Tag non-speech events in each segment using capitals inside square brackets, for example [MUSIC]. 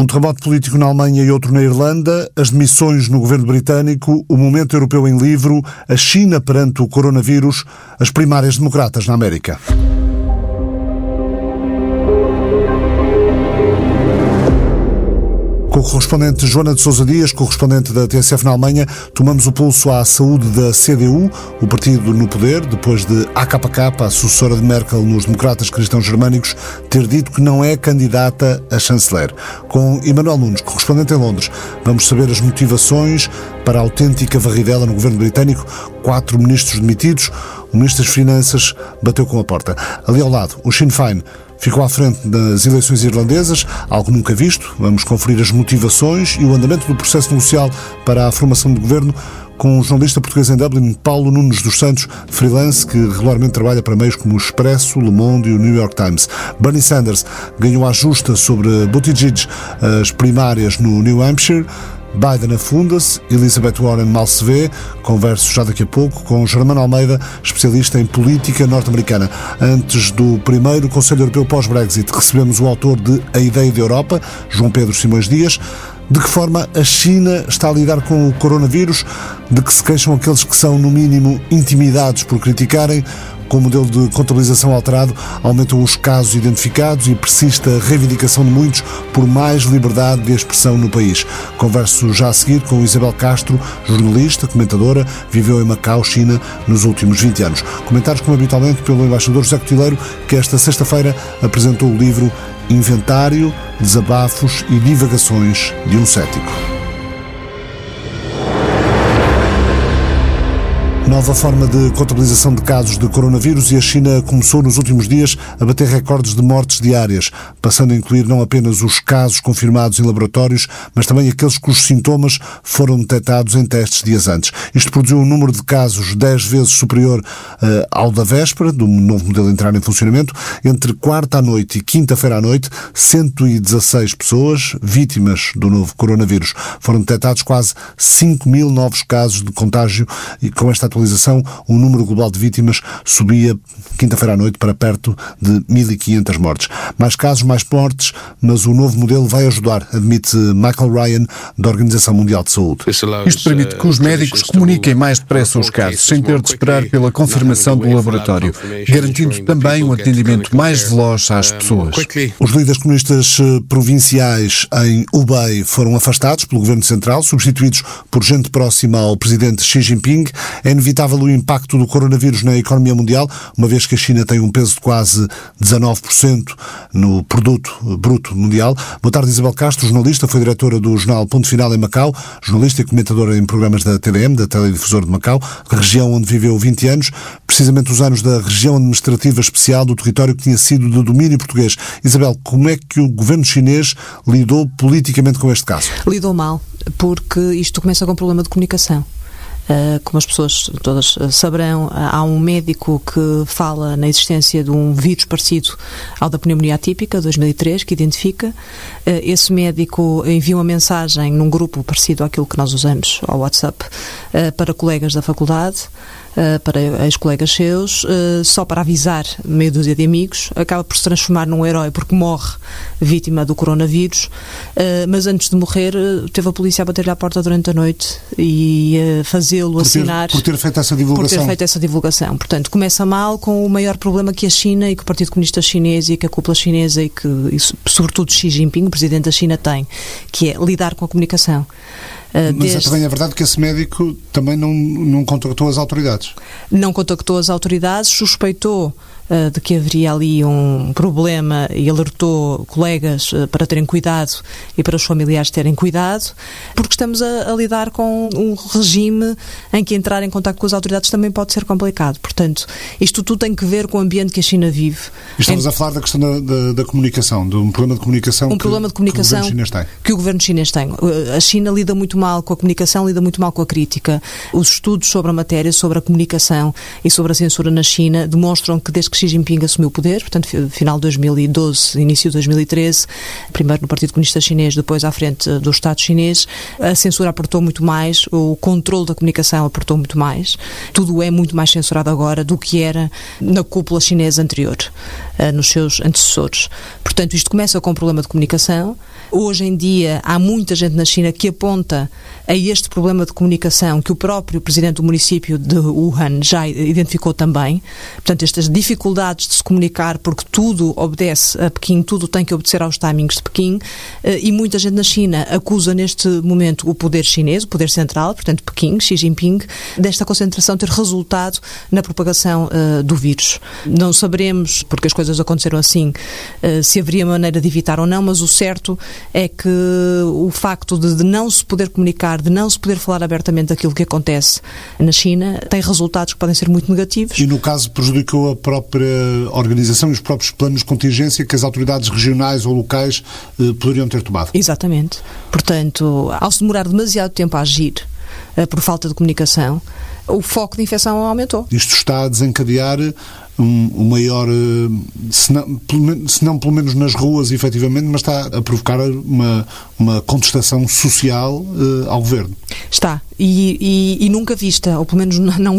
Um terremoto político na Alemanha e outro na Irlanda, as demissões no governo britânico, o momento europeu em livro, a China perante o coronavírus, as primárias democratas na América. Com o correspondente Joana de Sousa Dias, correspondente da TSF na Alemanha, tomamos o pulso à saúde da CDU, o partido no poder, depois de AKK, a sucessora de Merkel nos democratas cristãos germânicos, ter dito que não é candidata a chanceler. Com Emanuel Nunes, correspondente em Londres, vamos saber as motivações para a autêntica varridela no governo britânico, quatro ministros demitidos, o ministro das Finanças bateu com a porta. Ali ao lado, o Sinn Féin ficou à frente das eleições irlandesas, algo nunca visto. Vamos conferir as motivações e o andamento do processo negocial para a formação de governo com o jornalista português em Dublin, Paulo Nunes dos Santos, freelance que regularmente trabalha para meios como o Expresso, Le Monde e o New York Times. Bernie Sanders ganhou a justa sobre Buttigieg as primárias no New Hampshire. Biden afunda-se, Elizabeth Warren mal se vê. Converso já daqui a pouco com Germano Almeida, especialista em política norte-americana. Antes do primeiro Conselho Europeu pós-Brexit, recebemos o autor de A Ideia da Europa, João Pedro Simões Dias. De que forma a China está a lidar com o coronavírus? De que se queixam aqueles que são, no mínimo, intimidados por criticarem? Com o modelo de contabilização alterado, aumentam os casos identificados e persiste a reivindicação de muitos por mais liberdade de expressão no país. Converso já a seguir com Isabel Castro, jornalista, comentadora, viveu em Macau, China, nos últimos 20 anos. Comentários, como habitualmente, pelo embaixador José Cotileiro, que esta sexta-feira apresentou o livro Inventário, Desabafos e Divagações de um Cético. Nova forma de contabilização de casos de coronavírus e a China começou nos últimos dias a bater recordes de mortes diárias, passando a incluir não apenas os casos confirmados em laboratórios, mas também aqueles cujos sintomas foram detectados em testes dias antes. Isto produziu um número de casos 10 vezes superior uh, ao da véspera, do novo modelo entrar em funcionamento. Entre quarta à noite e quinta-feira à noite, 116 pessoas vítimas do novo coronavírus. Foram detectados quase 5 mil novos casos de contágio e com esta atualização atualização, o número global de vítimas subia quinta-feira à noite para perto de 1.500 mortes. Mais casos, mais mortes, mas o novo modelo vai ajudar, admite Michael Ryan, da Organização Mundial de Saúde. Isto permite que os médicos comuniquem mais depressa os casos, sem ter de esperar pela confirmação do laboratório, garantindo também um atendimento mais veloz às pessoas. Os líderes comunistas eh, provinciais em Hubei foram afastados pelo governo central, substituídos por gente próxima ao presidente Xi Jinping. É inevitável o impacto do coronavírus na economia mundial, uma vez que a China tem um peso de quase 19% no produto bruto mundial. Boa tarde, Isabel Castro, jornalista, foi diretora do jornal Ponto Final em Macau, jornalista e comentadora em programas da TDM, da Teledifusora de Macau, região onde viveu 20 anos, precisamente os anos da região administrativa especial do território que tinha sido de domínio português. Isabel, como é que o governo chinês lidou politicamente com este caso? Lidou mal, porque isto começa com um problema de comunicação. Uh, como as pessoas todas saberão, há um médico que fala na existência de um vírus parecido ao da pneumonia atípica, 2003, que identifica. Esse médico envia uma mensagem num grupo parecido àquilo que nós usamos ao WhatsApp para colegas da faculdade. Uh, para ex-colegas seus, uh, só para avisar meia dúzia de amigos, acaba por se transformar num herói porque morre vítima do coronavírus, uh, mas antes de morrer teve a polícia a bater-lhe à porta durante a noite e fazê-lo assinar. Por ter feito essa divulgação. Por ter feito essa divulgação. Portanto, começa mal com o maior problema que a China e que o Partido Comunista Chinês e que a cúpula chinesa e que, e, sobretudo, Xi Jinping, o presidente da China, tem, que é lidar com a comunicação. Uh, Mas desde... é também é verdade que esse médico também não, não contactou as autoridades. Não contactou as autoridades, suspeitou uh, de que haveria ali um problema e alertou colegas uh, para terem cuidado e para os familiares terem cuidado, porque estamos a, a, lidar com um regime em que entrar em contato com as autoridades também pode ser complicado. Portanto, isto tudo tem que ver com o ambiente que a China vive. Estamos em... a falar da questão da, da, da, comunicação, de um problema de comunicação, um que, problema de comunicação que o governo chinês tem. Que o governo chinês tem. A China lida muito mal com a comunicação, lida muito mal com a crítica. Os estudos sobre a matéria, sobre a comunicação e sobre a censura na China demonstram que desde que Xi Jinping assumiu o poder, portanto, final de 2012, início de 2013, primeiro no Partido Comunista Chinês, depois à frente do Estado chinês, a censura apertou muito mais, o controle da comunicação apertou muito mais. Tudo é muito mais censurado agora do que era na cúpula chinesa anterior, eh, nos seus antecessores. Portanto, isto começa com um problema de comunicação. Hoje em dia há muita gente na China que aponta a este problema de comunicação que o próprio presidente do município de Wuhan já identificou também. Portanto, estas dificuldades de se comunicar, porque tudo obedece a Pequim, tudo tem que obedecer aos timings de Pequim, eh, e muita gente na China acusa neste momento o poder chinês, o poder central, portanto Pequim, Xi Jinping, desta concentração ter resultado na propagação uh, do vírus. Não saberemos, porque as coisas aconteceram assim, uh, se haveria maneira de evitar ou não, mas o certo é que o facto de, de não se poder comunicar, de não se poder falar abertamente daquilo que acontece na China, tem resultados que podem ser muito negativos. E no caso prejudicou a própria organização e os próprios planos de contingência que as autoridades regionais ou locais eh, poderiam ter tomado. Exatamente. Portanto, ao se demorar demasiado tempo a agir eh, por falta de comunicação, o foco de infecção aumentou. Isto está a desencadear um, um maior, eh, se não, se não, pelo menos nas ruas, efetivamente, mas está a provocar uma, uma contestação social uh, ao governo. Está. E, e, e, nunca vista, ou pelo menos não, não,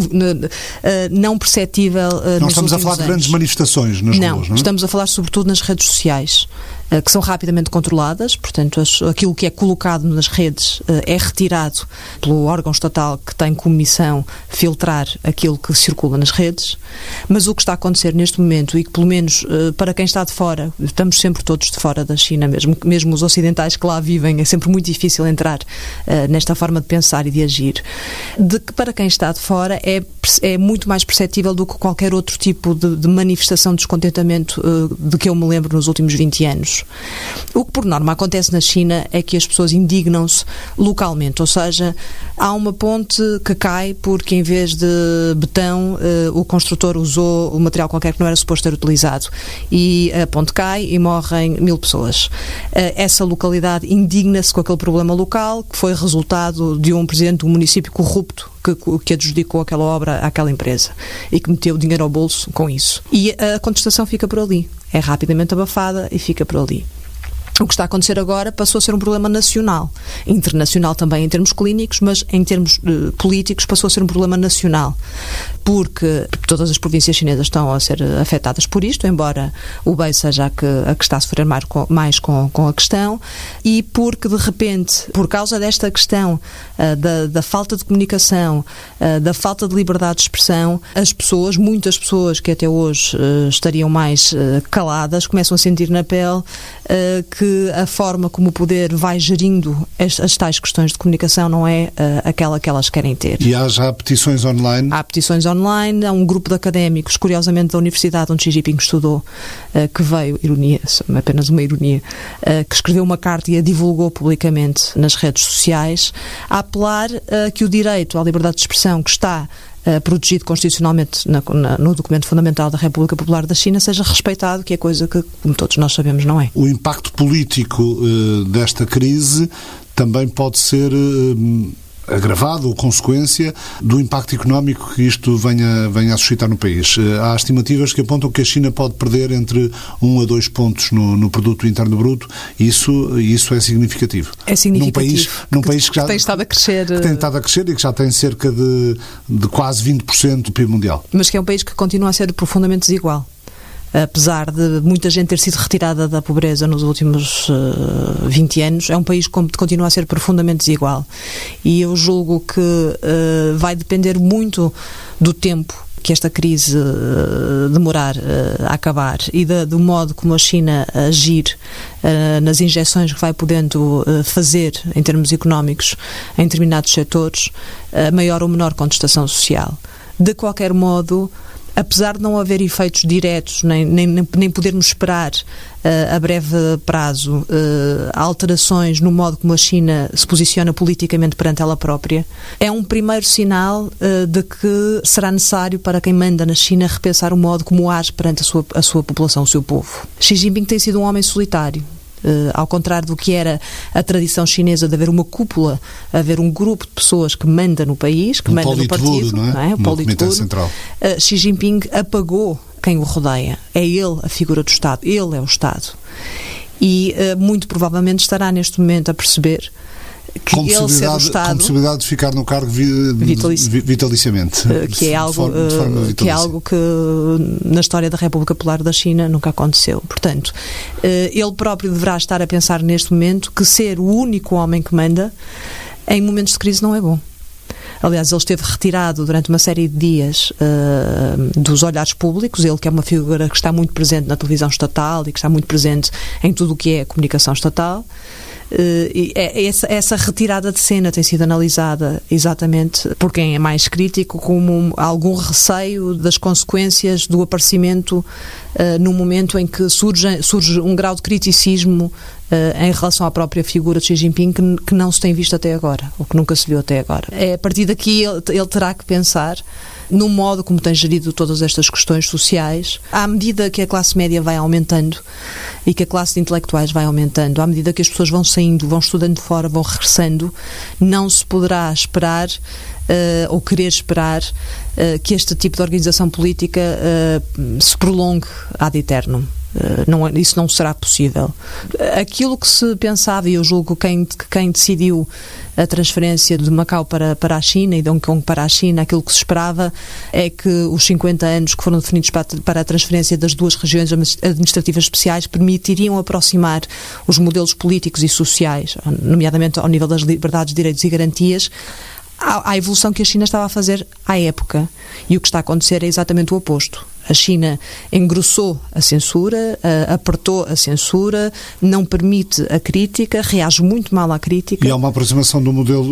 eh, não perceptível. Uh, não estamos a falar de grandes manifestações nas não, ruas, não é? Estamos a falar sobretudo nas redes sociais que são rapidamente controladas, portanto, aquilo que é colocado nas redes uh, é retirado pelo órgão estatal que tem como missão filtrar aquilo que circula nas redes, mas o que está a acontecer neste momento e que, pelo menos uh, para quem está de fora, estamos sempre todos de fora da China, mesmo, mesmo os ocidentais que lá vivem, é sempre muito difícil entrar nesta forma de pensar e de agir, de que para quem está de fora é, é muito mais perceptível do que qualquer outro tipo de, de manifestação de descontentamento de que eu me lembro nos últimos 20 anos. O que por norma acontece na China é que as pessoas indignam-se localmente, ou seja, há uma ponte que cai porque em vez de betão uh, o construtor usou um material qualquer que não era suposto ter utilizado. E a ponte cai e morrem mil pessoas. Uh, essa localidade indigna-se com aquele problema local que foi resultado de um presidente do município corrupto que, que adjudicou aquela obra àquela empresa e que meteu dinheiro ao bolso com isso. E a contestação fica por ali. É rapidamente abafada e fica por ali. O que está a acontecer agora passou a ser um problema nacional, internacional também em termos clínicos, mas em termos uh, políticos passou a ser um problema nacional, porque todas as províncias chinesas estão a ser afetadas por isto, embora o Hubei seja a que, a que está a sofrer mais, com, mais com, com, a questão, e porque de repente, por causa desta questão uh, da, da, falta de comunicação, uh, da falta de liberdade de expressão, as pessoas, muitas pessoas que até hoje estariam mais caladas, começam a sentir na pele que a forma como o poder vai gerindo as, as tais questões de comunicação não é uh, aquela que elas querem ter. E há já petições online? Há petições online, há um grupo de académicos, curiosamente da universidade onde Xi Jinping estudou, uh, que veio, ironia, apenas uma ironia, uh, que escreveu uma carta e a divulgou publicamente nas redes sociais, a apelar a que o direito à liberdade de expressão que está Uh, protegido constitucionalmente na, na, no documento fundamental da República Popular da China seja respeitado, que é coisa que, como todos nós sabemos, não é. O impacto político uh, desta crise também pode ser uh, agravado ou consequência do impacto económico que isto venha, venha a suscitar no país. Eh, há estimativas que apontam que a China pode perder entre 1 a 2 pontos no, no produto interno bruto e isso, isso é significativo. É significativo. Num país, num país que, já, tem estado a crescer. Que tem estado a crescer e que já tem cerca de, de quase 20% do PIB mundial. Mas que é um país que continua a ser profundamente desigual apesar de muita gente ter sido retirada da pobreza nos últimos uh, eh, 20 anos, é um país que continua a ser profundamente desigual. E eu julgo que uh, vai depender muito do tempo que esta crise uh, demorar a acabar e do modo como a China agir nas injeções que vai podendo fazer em termos económicos em determinados setores, maior ou menor contestação social. De qualquer modo, apesar de não haver efeitos diretos, nem, nem, nem podermos esperar uh, a breve prazo uh, alterações no modo como a China se posiciona politicamente perante ela própria, é um primeiro sinal uh, de que será necessário para quem manda na China repensar o modo como age perante a sua, a sua população, o seu povo. Xi Jinping tem sido um homem solitário Uh, ao contrário do que era a tradição chinesa de haver uma cúpula, haver um grupo de pessoas que manda no país, que um manda no partido, não é? Não é? O Comitê Central. Uh, Xi Jinping apagou quem o rodeia. É ele a figura do Estado, ele é o Estado. E uh, muito provavelmente estará neste momento a perceber que com ele ser o Estado com possibilidade de ficar no cargo vi, Vitalici. vitaliciamente que é algo forma, que é algo que na história da República Popular da China nunca aconteceu portanto ele próprio deverá estar a pensar neste momento que ser o único homem que manda em momentos de crise não é bom Aliás, ele esteve retirado durante uma série de dias uh, dos olhares públicos. Ele, que é uma figura que está muito presente na televisão estatal e que está muito presente em tudo o que é comunicação estatal. Uh, essa, essa, retirada de cena tem sido analisada exatamente por quem é mais crítico como algum receio das consequências do aparecimento uh, no momento em que surge, surge um grau de criticismo uh, em relação à própria figura de Xi Jinping que, que, não se tem visto até agora, ou que nunca se viu até agora. É a partir daqui ele, ele terá que pensar no modo como tem gerido todas estas questões sociais, à medida que a classe média vai aumentando e que a classe de intelectuais vai aumentando, à medida que as pessoas vão saindo, vão estudando fora, vão regressando, não se poderá esperar Uh, ou querer esperar uh, que este tipo de organização política uh, se prolongue ad eternum. Não, é, isso não será possível. Aquilo que se pensava, e eu julgo que quem, quem decidiu a transferência de Macau para, para a China e de Hong Kong para a China, aquilo que se esperava é que os 50 anos que foram definidos para, para a transferência das duas regiões administrativas especiais permitiriam aproximar os modelos políticos e sociais, nomeadamente ao nível das liberdades, direitos e garantias, à, evolução que a China estava a fazer à época. E o que está a acontecer é exatamente o oposto. A China engrossou a censura, apertou a censura, não permite a crítica, reage muito mal à crítica. E há uma aproximação do modelo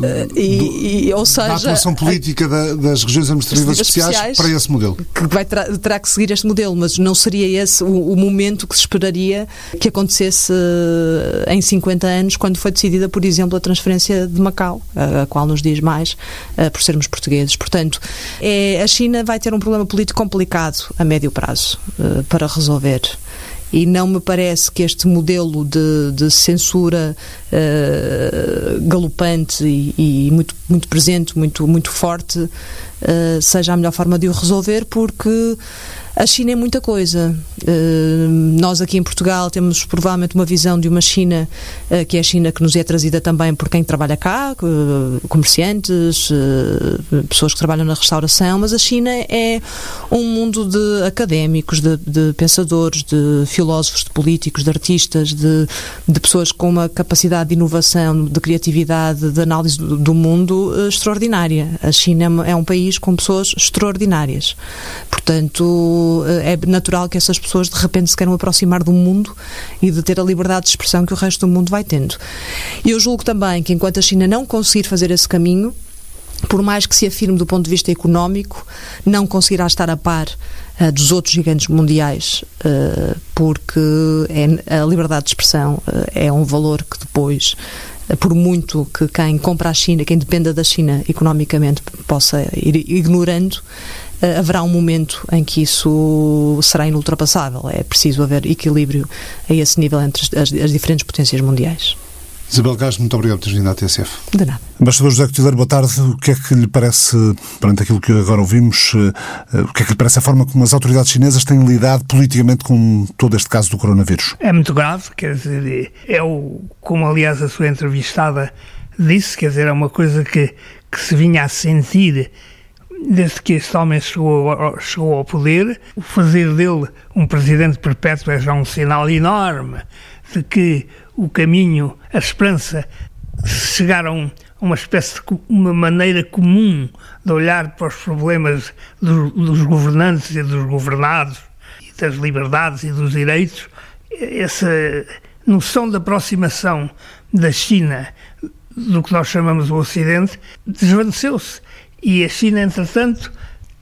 de, uh, e, e, ou seja, da atuação política a, da, das regiões administrativas especiais, especiais, para esse modelo. Que vai ter, terá que seguir este modelo, mas não seria esse o, o momento que se esperaria que acontecesse uh, em 50 anos, quando foi decidida, por exemplo, a transferência de Macau, a, a qual nos diz mais, por sermos portugueses. Portanto, é, a China vai ter um problema político complicado a médio prazo uh, para resolver. E não me parece que este modelo de, de censura uh, galopante e, e, muito, muito presente, muito, muito forte, uh, seja a melhor forma de o resolver, porque a China é muita coisa. Uh, nós aqui em Portugal temos provavelmente uma visão de uma China uh, que é a China que nos é trazida também por quem trabalha cá, uh, comerciantes, pessoas que trabalham na restauração, mas a China é um mundo de académicos, de, de pensadores, de filósofos, de políticos, de artistas, de, de, pessoas com uma capacidade de inovação, de criatividade, de análise do, do mundo extraordinária. A China é um país com pessoas extraordinárias. Portanto, eh, é natural que essas pessoas de repente se queiram aproximar do mundo e de ter a liberdade de expressão que o resto do mundo vai tendo. E eu julgo também que enquanto a China não conseguir fazer esse caminho, por mais que se afirme do ponto de vista económico, não conseguirá estar a par uh, dos outros gigantes mundiais, uh, porque é, a liberdade de expressão uh, é um valor que depois por muito que quem compra a China, quem dependa da China economicamente possa ir ignorando, haverá um momento em que isso será inultrapassável. É preciso haver equilíbrio a esse nível entre as, as diferentes potências mundiais. Isabel Gás, muito obrigado por ter vindo à TSF. De nada. Embaixador José Cotileiro, boa tarde. O que é que lhe parece, perante aquilo que agora ouvimos, eh, o que é que lhe parece a forma como as autoridades chinesas têm lidado politicamente com todo este caso do coronavírus? É muito grave, quer dizer, é o, como aliás a sua entrevistada disse, quer dizer, é uma coisa que, que se vinha a sentir desde que este homem chegou ao, chegou ao poder, o fazer dele um presidente perpétuo é já um sinal enorme de que o caminho, a esperança, chegaram a uma espécie de uma maneira comum de olhar para os problemas dos, dos governantes e dos governados, e das liberdades e dos direitos, essa noção de aproximação da China do que nós chamamos o Ocidente desvaneceu-se e a China, entretanto,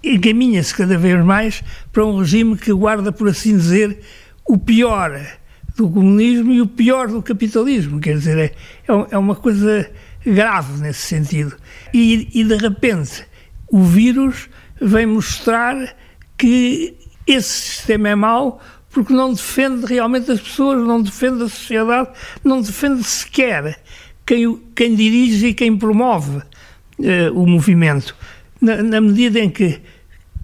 encaminha-se cada vez mais para um regime que guarda, por assim dizer, o pior do comunismo e o pior do capitalismo. Quer dizer, é, é, é uma coisa grave nesse sentido. E, e de repente o vírus vem mostrar que esse sistema é mau porque não defende realmente as pessoas, não defende a sociedade, não defende sequer quem, quem dirige e quem promove uh, o movimento. Na, na, medida em que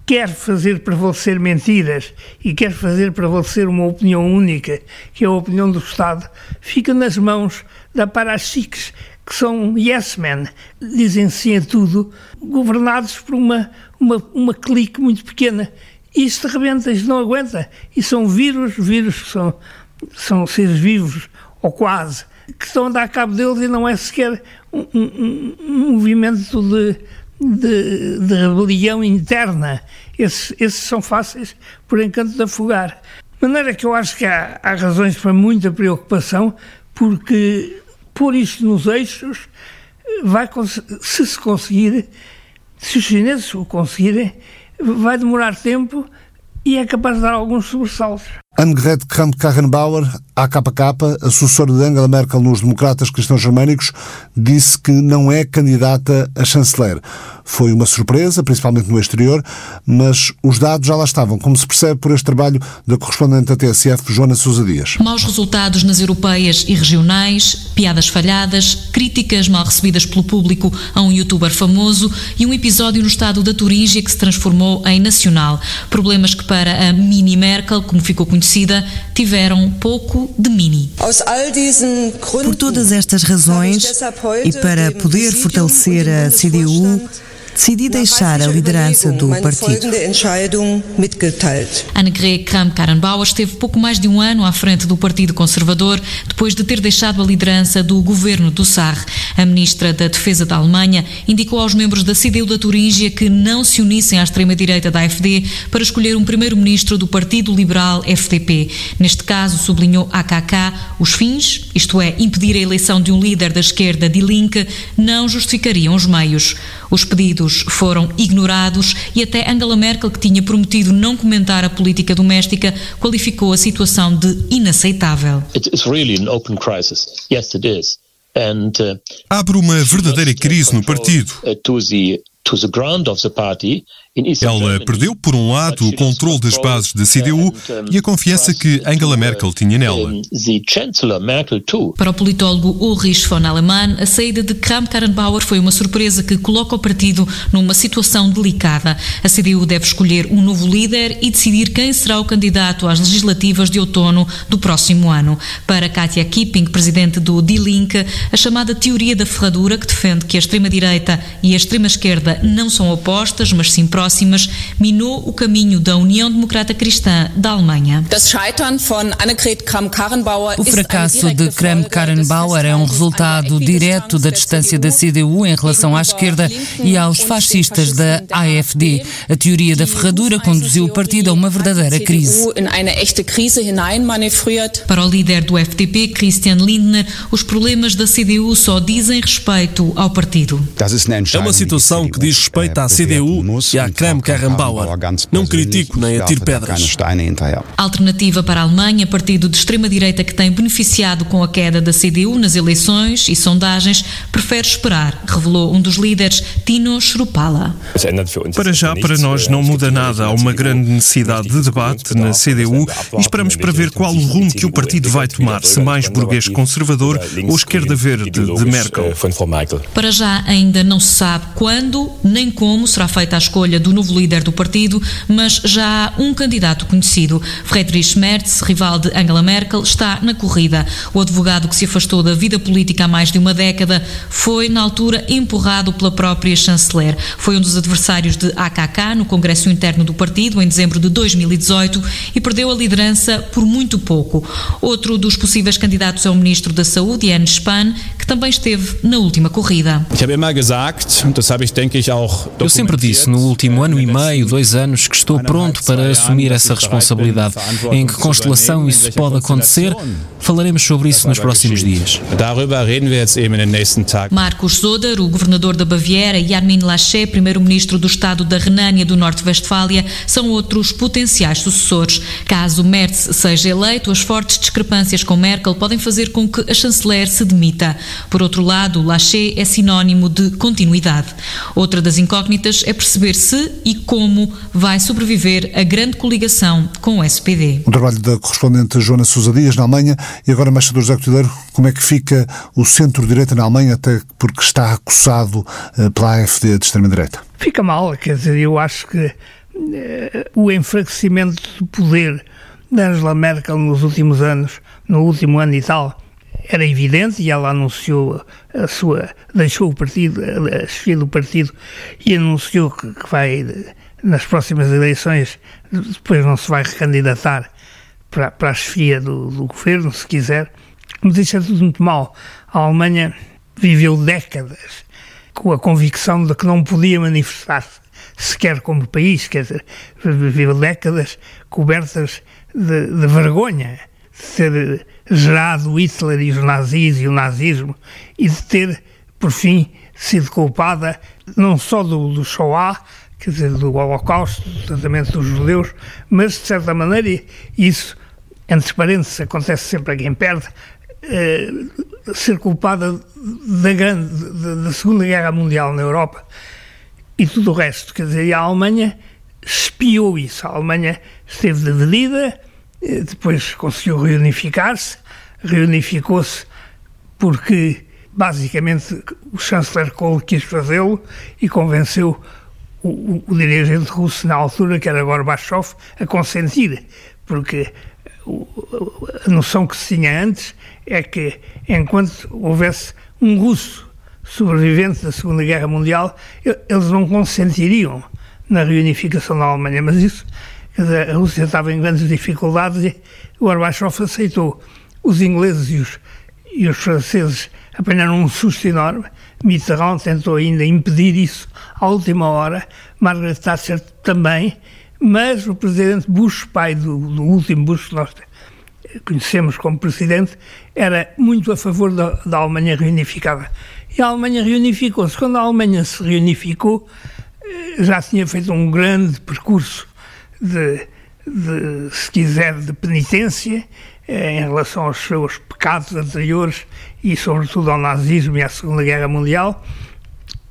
quer fazer prevalecer mentiras e quer fazer prevalecer uma opinião única, que é a opinião do Estado, fica nas mãos da parachiques, que são yes men, dizem sim a tudo, governados por uma, uma, uma clique muito pequena isto rebenta, isto não aguenta. E são vírus, vírus que são, são seres vivos, ou quase, que estão a dar cabo deles e não é sequer um, um, um movimento de, de, de, rebelião interna. Esses, são fáceis, por encanto, de afogar. De maneira que eu acho que há, há razões para muita preocupação, porque pôr isto nos eixos vai, se se conseguir, se os chineses o conseguirem, vai demorar tempo e é capaz de dar alguns sobressaltos. Annegret Kramp-Karrenbauer, AKK, assessora de Angela Merkel nos Democratas Cristãos Germânicos, disse que não é candidata a chanceler. Foi uma surpresa, principalmente no exterior, mas os dados já lá estavam, como se percebe por este trabalho da correspondente da TSF, Joana Sousa Dias. Maus resultados nas europeias e regionais, piadas falhadas, críticas mal recebidas pelo público a um youtuber famoso e um episódio no estado da Turíngia que se transformou em nacional. Problemas que para a mini Merkel, como ficou conhecido, conhecida tiveram pouco de mini. Por todas estas razões e para poder fortalecer a CDU, decidi deixar a liderança do partido. Annegret Kramp-Karrenbauer esteve pouco mais de um ano à frente do Partido Conservador, depois de ter deixado a liderança do governo do SAR. A ministra da Defesa da Alemanha indicou aos membros da CDU da Turíngia que não se unissem à extrema-direita da AfD para escolher um primeiro-ministro do Partido Liberal FDP. Neste caso, sublinhou AKK, os fins, isto é, impedir a eleição de um líder da esquerda de Linke, não justificariam os meios. Os pedidos foram ignorados e até Angela Merkel, que tinha prometido não comentar a política doméstica, qualificou a situação de inaceitável. Uh, Abre uma verdadeira crise no partido. Ela perdeu, por um lado, o controle das bases da CDU e a confiança que Angela Merkel tinha nela. Para o politólogo Ulrich von Alemann, a saída de Kramp-Karrenbauer foi uma surpresa que coloca o partido numa situação delicada. A CDU deve escolher um novo líder e decidir quem será o candidato às legislativas de outono do próximo ano. Para Katia Kipping, presidente do Die Linke, a chamada teoria da ferradura, que defende que a extrema-direita e a extrema-esquerda não são opostas, mas sim próximas, próximas minou o caminho da União Democrata Cristã da Alemanha. O fracasso de Kramp-Karrenbauer é um resultado direto da distância da CDU em relação à esquerda e aos fascistas da AfD. A teoria da ferradura conduziu o partido a uma verdadeira crise. Para o líder do FDP, Christian Lindner, os problemas da CDU só dizem respeito ao partido. É uma situação que diz respeito à CDU e à Kram Karrenbauer. Não critico nem atiro pedras. Alternativa para a Alemanha, partido de extrema-direita que tem beneficiado com a queda da CDU nas eleições e sondagens, prefere esperar, revelou um dos líderes, Tino Schrupala. Para já, para nós, não muda nada. Há uma grande necessidade de debate na CDU e esperamos para ver qual o rumo que o partido vai tomar, se mais burguês conservador ou esquerda verde de Merkel. Para já, ainda não se sabe quando nem como será feita a escolha do novo líder do partido, mas já há um candidato conhecido. Friedrich Merz, rival de Angela Merkel, está na corrida. O advogado que se afastou da vida política há mais de uma década foi, na altura, empurrado pela própria chanceler. Foi um dos adversários de AKK no Congresso Interno do partido em dezembro de 2018 e perdeu a liderança por muito pouco. Outro dos possíveis candidatos é o ministro da Saúde, Jens Spahn, que também esteve na última corrida. Eu sempre disse no último um ano e meio, dois anos, que estou pronto para assumir essa responsabilidade. Em que constelação isso pode acontecer? Falaremos sobre isso nos próximos dias. Marcos Zoder, o governador da Baviera, e Armin Laschet, primeiro-ministro do Estado da Renânia do Norte-Westfália, são outros potenciais sucessores. Caso Merz seja eleito, as fortes discrepâncias com Merkel podem fazer com que a chanceler se demita. Por outro lado, Laschet é sinónimo de continuidade. Outra das incógnitas é perceber se e como vai sobreviver a grande coligação com o SPD. O trabalho da correspondente Joana Sousa Dias na Alemanha e agora, embaixador José Coutinho, como é que fica o centro-direita na Alemanha, até porque está acusado eh, pela AfD de extrema-direita? Fica mal, quer dizer, eu acho que eh, o enfraquecimento do poder de Angela Merkel nos últimos anos, no último ano e tal, era evidente e ela anunciou a sua, deixou o partido, a chefia do partido e anunciou que, que vai nas próximas eleições, depois não se vai recandidatar para, para a chefia do, do governo, se quiser, mas isso é tudo muito mal. A Alemanha viveu décadas com a convicção de que não podia manifestar-se sequer como país, quer dizer, viveu décadas cobertas de, de vergonha de ter gerado Hitler e os nazis e o nazismo e de ter, por fim, sido culpada não só do, do Shoah, quer dizer, do Holocausto, do tratamento dos judeus, mas, de certa maneira, isso, entre parênteses, acontece sempre a quem perde, eh, ser culpada da, grande, da, da Segunda Guerra Mundial na Europa e tudo o resto. Quer dizer, a Alemanha espiou isso. A Alemanha esteve dividida, depois conseguiu reunificar-se, reunificou-se porque basicamente o chanceler Kohl quis fazê-lo e convenceu o, o, o, dirigente russo na altura, que era Gorbachev, a consentir, porque o, a noção que se tinha antes é que enquanto houvesse um russo sobrevivente da Segunda Guerra Mundial, eles não consentiriam na reunificação da Alemanha, mas isso, dizer, a Rússia estava em grandes dificuldades e o Gorbachev aceitou. Os ingleses e os, e os franceses apanharam um susto enorme. Mitterrand tentou ainda impedir isso à última hora, Margaret Thatcher também, mas o presidente Bush, pai do, do último Bush que nós conhecemos como presidente, era muito a favor da, da Alemanha reunificada. E a Alemanha reunificou-se. Quando a Alemanha se reunificou, eh, já tinha feito um grande percurso de, de se quiser, de penitência eh, em relação aos seus pecados anteriores e, sobretudo, ao nazismo e à Segunda Guerra Mundial,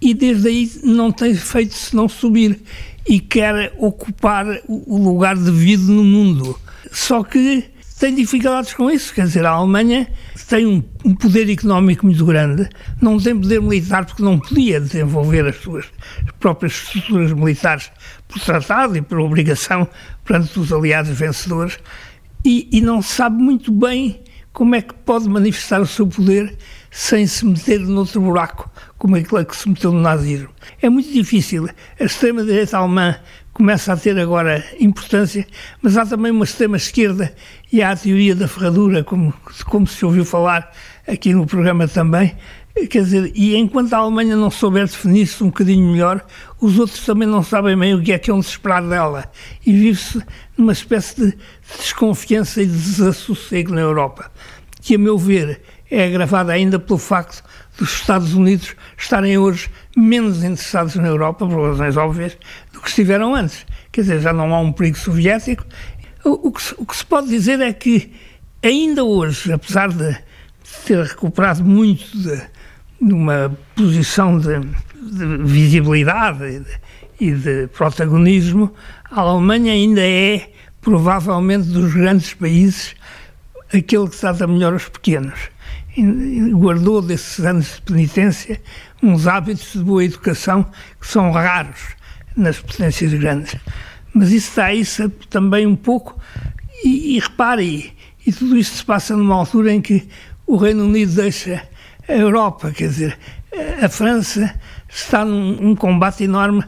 e desde aí não tem feito senão subir e quer ocupar o lugar devido no mundo. Só que tem dificuldades com isso, quer dizer, a Alemanha tem um, um, poder económico muito grande, não tem poder militar porque não podia desenvolver as suas próprias estruturas militares por tratado e por obrigação perante os aliados vencedores, e, e não sabe muito bem como é que pode manifestar o seu poder sem se meter noutro buraco, como aquele que se meteu no nazismo. É muito difícil. A extrema-direita alemã começa a ter agora importância, mas há também uma extrema-esquerda e há a teoria da ferradura, como, como se ouviu falar aqui no programa também. Quer dizer, e enquanto a Alemanha não souber definir-se um bocadinho melhor, os outros também não sabem bem o que é que é um esperar dela. E vive-se numa espécie de desconfiança e de desassossego na Europa, que, a meu ver, é agravada ainda pelo facto dos Estados Unidos estarem hoje menos interessados na Europa, por razões óbvias, do que estiveram antes. Quer dizer, já não há um perigo soviético. O, o, que, o que, se pode dizer é que, ainda hoje, apesar de ter recuperado muito de, de uma posição de, de visibilidade e de, e protagonismo, a Alemanha ainda é, provavelmente, dos grandes países, aquele que trata melhor os pequenos guardou desses anos de penitência uns hábitos de boa educação que são raros nas potências grandes. Mas isso está isso também um pouco, e, e repare, e tudo isto se passa numa altura em que o Reino Unido deixa a Europa, quer dizer, a França está num um combate enorme.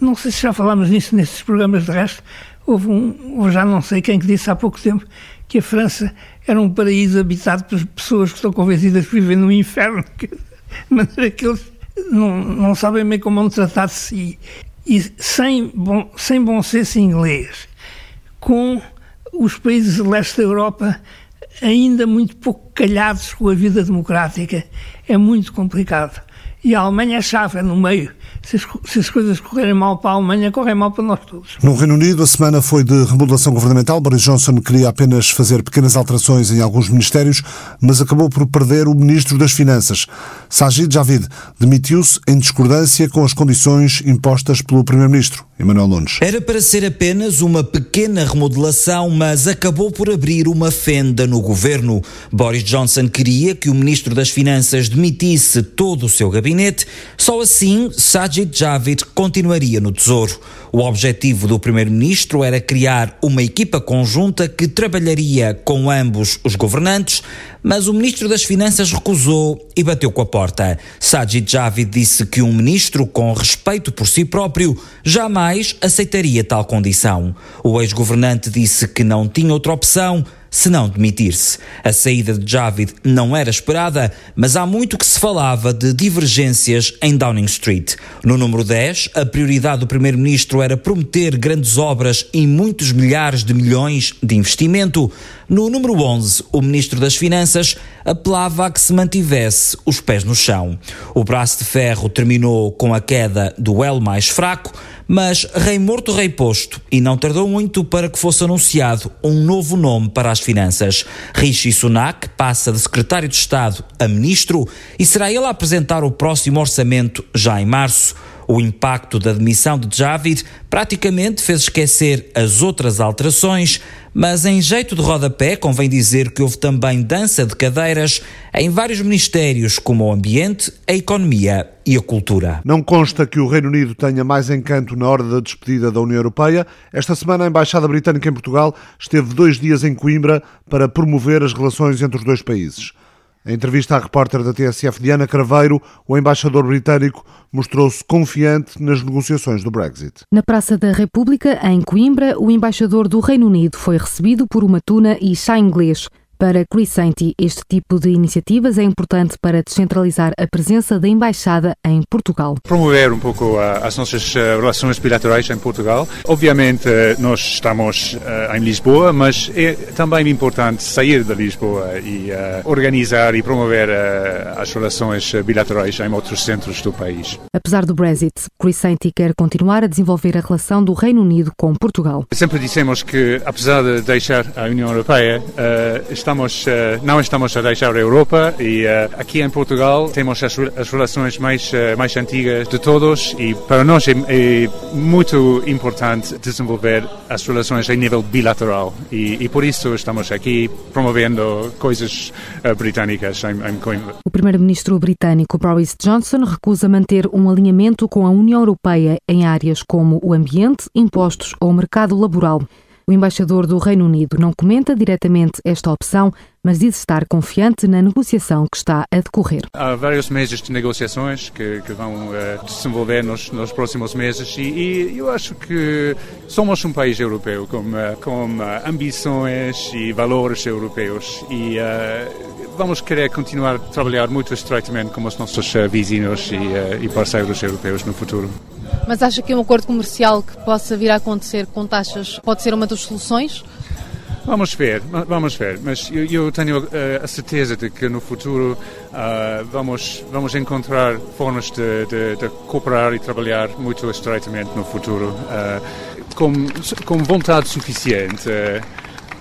Não sei se já falámos nisso nesses programas de resto. Houve um, já não sei quem que disse há pouco tempo, que a França era um paraíso habitado por pessoas que estão convencidas que vivem no inferno, de maneira que eles não, não sabem bem como vão tratar de si. E sem bom, sem bom senso inglês, com os países do leste da Europa ainda muito pouco calhados com a vida democrática. É muito complicado. E a Alemanha chave, é no meio se as, se as, coisas correrem mal para a Alemanha, correm mal para nós todos. No Reino Unido, a semana foi de remodelação governamental. Boris Johnson queria apenas fazer pequenas alterações em alguns ministérios, mas acabou por perder o Ministro das Finanças. Sajid Javid demitiu-se em discordância com as condições impostas pelo Primeiro-Ministro, Emmanuel Nunes. Era para ser apenas uma pequena remodelação, mas acabou por abrir uma fenda no governo. Boris Johnson queria que o Ministro das Finanças demitisse todo o seu gabinete. Só assim, Sajid Sajid Javid continuaria no Tesouro. O objetivo do primeiro-ministro era criar uma equipa conjunta que trabalharia com ambos os governantes, mas o ministro das Finanças recusou e bateu com a porta. Sajid Javid disse que um ministro com respeito por si próprio jamais aceitaria tal condição. O ex-governante disse que não tinha outra opção se não demitir-se. A saída de Javid não era esperada, mas há muito que se falava de divergências em Downing Street. No número 10, a prioridade do primeiro-ministro era prometer grandes obras e muitos milhares de milhões de investimento. No número 11, o Ministro das Finanças apelava a que se mantivesse os pés no chão. O braço de ferro terminou com a queda do elo mais fraco, mas rei morto, rei posto, e não tardou muito para que fosse anunciado um novo nome para as finanças. Rishi Sunak passa de secretário de Estado a ministro e será ele a apresentar o próximo orçamento já em março. O impacto da demissão de Javid praticamente fez esquecer as outras alterações, mas em jeito de rodapé convém dizer que houve também dança de cadeiras em vários ministérios, como o Ambiente, a Economia e a Cultura. Não consta que o Reino Unido tenha mais encanto na hora da despedida da União Europeia. Esta semana a Embaixada Britânica em Portugal esteve dois dias em Coimbra para promover as relações entre os dois países. Em entrevista à repórter da TSF Diana Craveiro, o embaixador britânico mostrou-se confiante nas negociações do Brexit. Na Praça da República, em Coimbra, o embaixador do Reino Unido foi recebido por uma tuna e chá inglês. Para Crescenti, este tipo de iniciativas é importante para descentralizar a presença da Embaixada em Portugal. Promover um pouco as nossas eh, relações bilaterais em Portugal. Obviamente, eh, nós estamos eh, em Lisboa, mas é também importante sair de Lisboa e organizar e promover as relações bilaterais em outros centros do país. Apesar do Brexit, Crescenti quer continuar a desenvolver a relação do Reino Unido com Portugal. Sempre dissemos que, apesar de deixar a União Europeia, está estamos, eh, não estamos a deixar a Europa e eh, aqui em Portugal temos as, as relações mais, eh, mais antigas de todos e para nós é, é muito importante desenvolver as relações em nível bilateral e, e por isso estamos aqui promovendo coisas britânicas em, em Coimbra. O primeiro-ministro britânico Boris Johnson recusa manter um alinhamento com a União Europeia em áreas como o ambiente, impostos ou mercado laboral. O embaixador do Reino Unido não comenta diretamente esta opção, mas diz estar confiante na negociação que está a decorrer. Há vários meses de negociações que, que vão uh, desenvolver nos, nos, próximos meses e, e, eu acho que somos um país europeu com, uh, com uh, ambições e valores europeus e vamos querer continuar a trabalhar muito estreitamente com os nossos vizinhos e, e parceiros europeus no futuro. Mas acha que um acordo comercial que possa vir a acontecer com taxas pode ser uma das soluções? Vamos ver, vamos ver, mas eu, eu tenho uh, a certeza de que no futuro uh, vamos, vamos encontrar formas de, de, de, cooperar e trabalhar muito estreitamente no futuro, uh, com, com vontade suficiente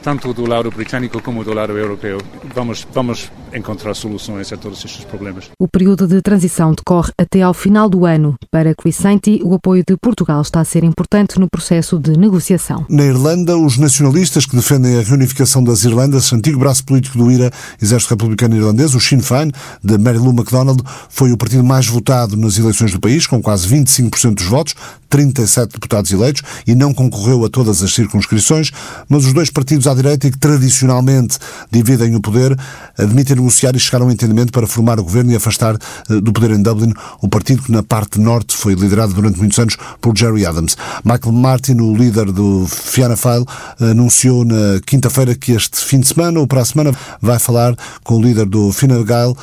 tanto do lado britânico como do lado europeu. Vamos, vamos encontrar soluções a todos estes problemas. O período de transição decorre até ao final do ano. Para Crescenti, o apoio de Portugal está a ser importante no processo de negociação. Na Irlanda, os nacionalistas que defendem a reunificação das Irlandas, antigo braço político do IRA, Exército Republicano Irlandês, o Sinn Féin, de Mary Lou MacDonald, foi o partido mais votado nas eleições do país, com quase 25% dos votos, 37 deputados eleitos, e não concorreu a todas as circunscrições, mas os dois partidos à direita e que tradicionalmente dividem o poder, admitem negociar e chegar a um entendimento para formar o governo e afastar uh, do poder em Dublin o partido que na parte norte foi liderado durante muitos anos por Jerry Adams. Michael Martin, o líder do Fianna Fáil, anunciou na quinta-feira que este fim de semana ou para a semana vai falar com o líder do Fine Gael,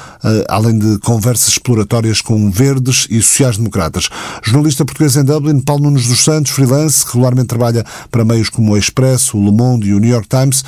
além de conversas exploratórias com verdes e sociais-democratas. Jornalista português em Dublin, Paulo Nunes dos Santos, freelance, regularmente trabalha para meios como o Expresso, o Le Monde e o New York Times.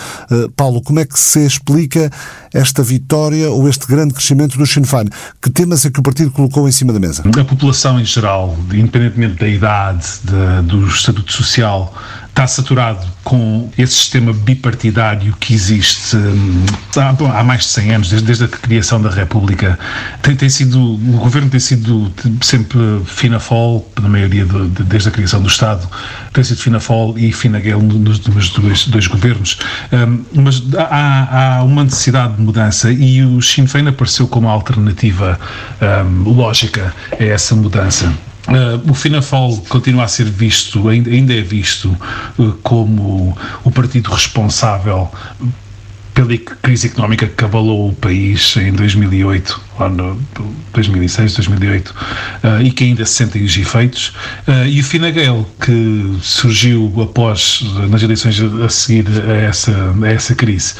Paulo, como é que se explica esta vitória ou este grande crescimento do Sinn Féin? Que temas é que o partido colocou em cima da mesa? A população em geral, independentemente da idade, de, do estatuto social, está saturado com esse sistema bipartidário que existe hum, há, há, mais de 100 anos, desde, desde, a criação da República. Tem, tem, sido, o governo tem sido sempre fina fall, na maioria, de, de, desde a criação do Estado, tem sido fina fall e fina gale nos, nos dois, dois, governos. Um, mas há, há, uma necessidade de mudança e o Sinn Féin apareceu como alternativa um, lógica a essa mudança. Uh, o Finafol continua a ser visto, ainda, ainda é visto uh, como o partido responsável pela crise económica que abalou o país em 2008, lá no 2006, 2008, uh, e que ainda se sentem os efeitos. Uh, e o Fine Gael, que surgiu após, nas eleições a seguir a essa, a essa crise,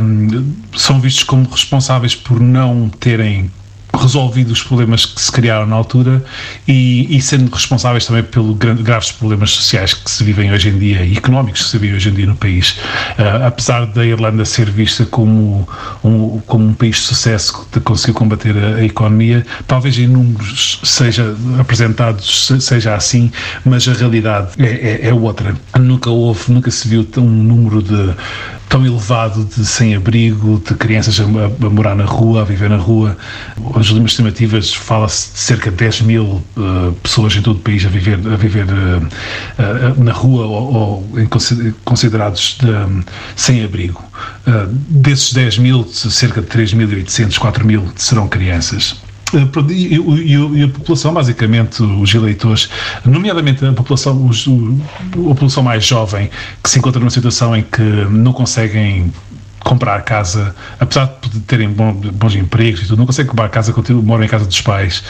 um, são vistos como responsáveis por não terem resolvido os problemas que se criaram na altura e, e sendo responsáveis também pelos graves problemas sociais que se vivem hoje em dia e económicos que se vivem hoje em dia no país. Uh, apesar da Irlanda ser vista como um, como um país de sucesso que conseguiu combater a, a economia, talvez em números seja apresentados seja assim, mas a realidade é, é, é outra. Nunca houve, nunca se viu um número de tão elevado de sem-abrigo, de crianças a, a, morar na rua, a viver na rua. As últimas estimativas fala-se de cerca de 10 mil uh, pessoas em todo o país a viver, a viver uh, uh, na rua ou, ou considerados sem-abrigo. desses 10 mil, cerca de 3.800, 4 mil serão crianças. E, e, a população, basicamente, os eleitores, nomeadamente a população, os, a população mais jovem, que se encontra numa situação em que não conseguem comprar casa, apesar de terem bons empregos e tudo, não conseguem comprar casa, continuam, moram em casa dos pais,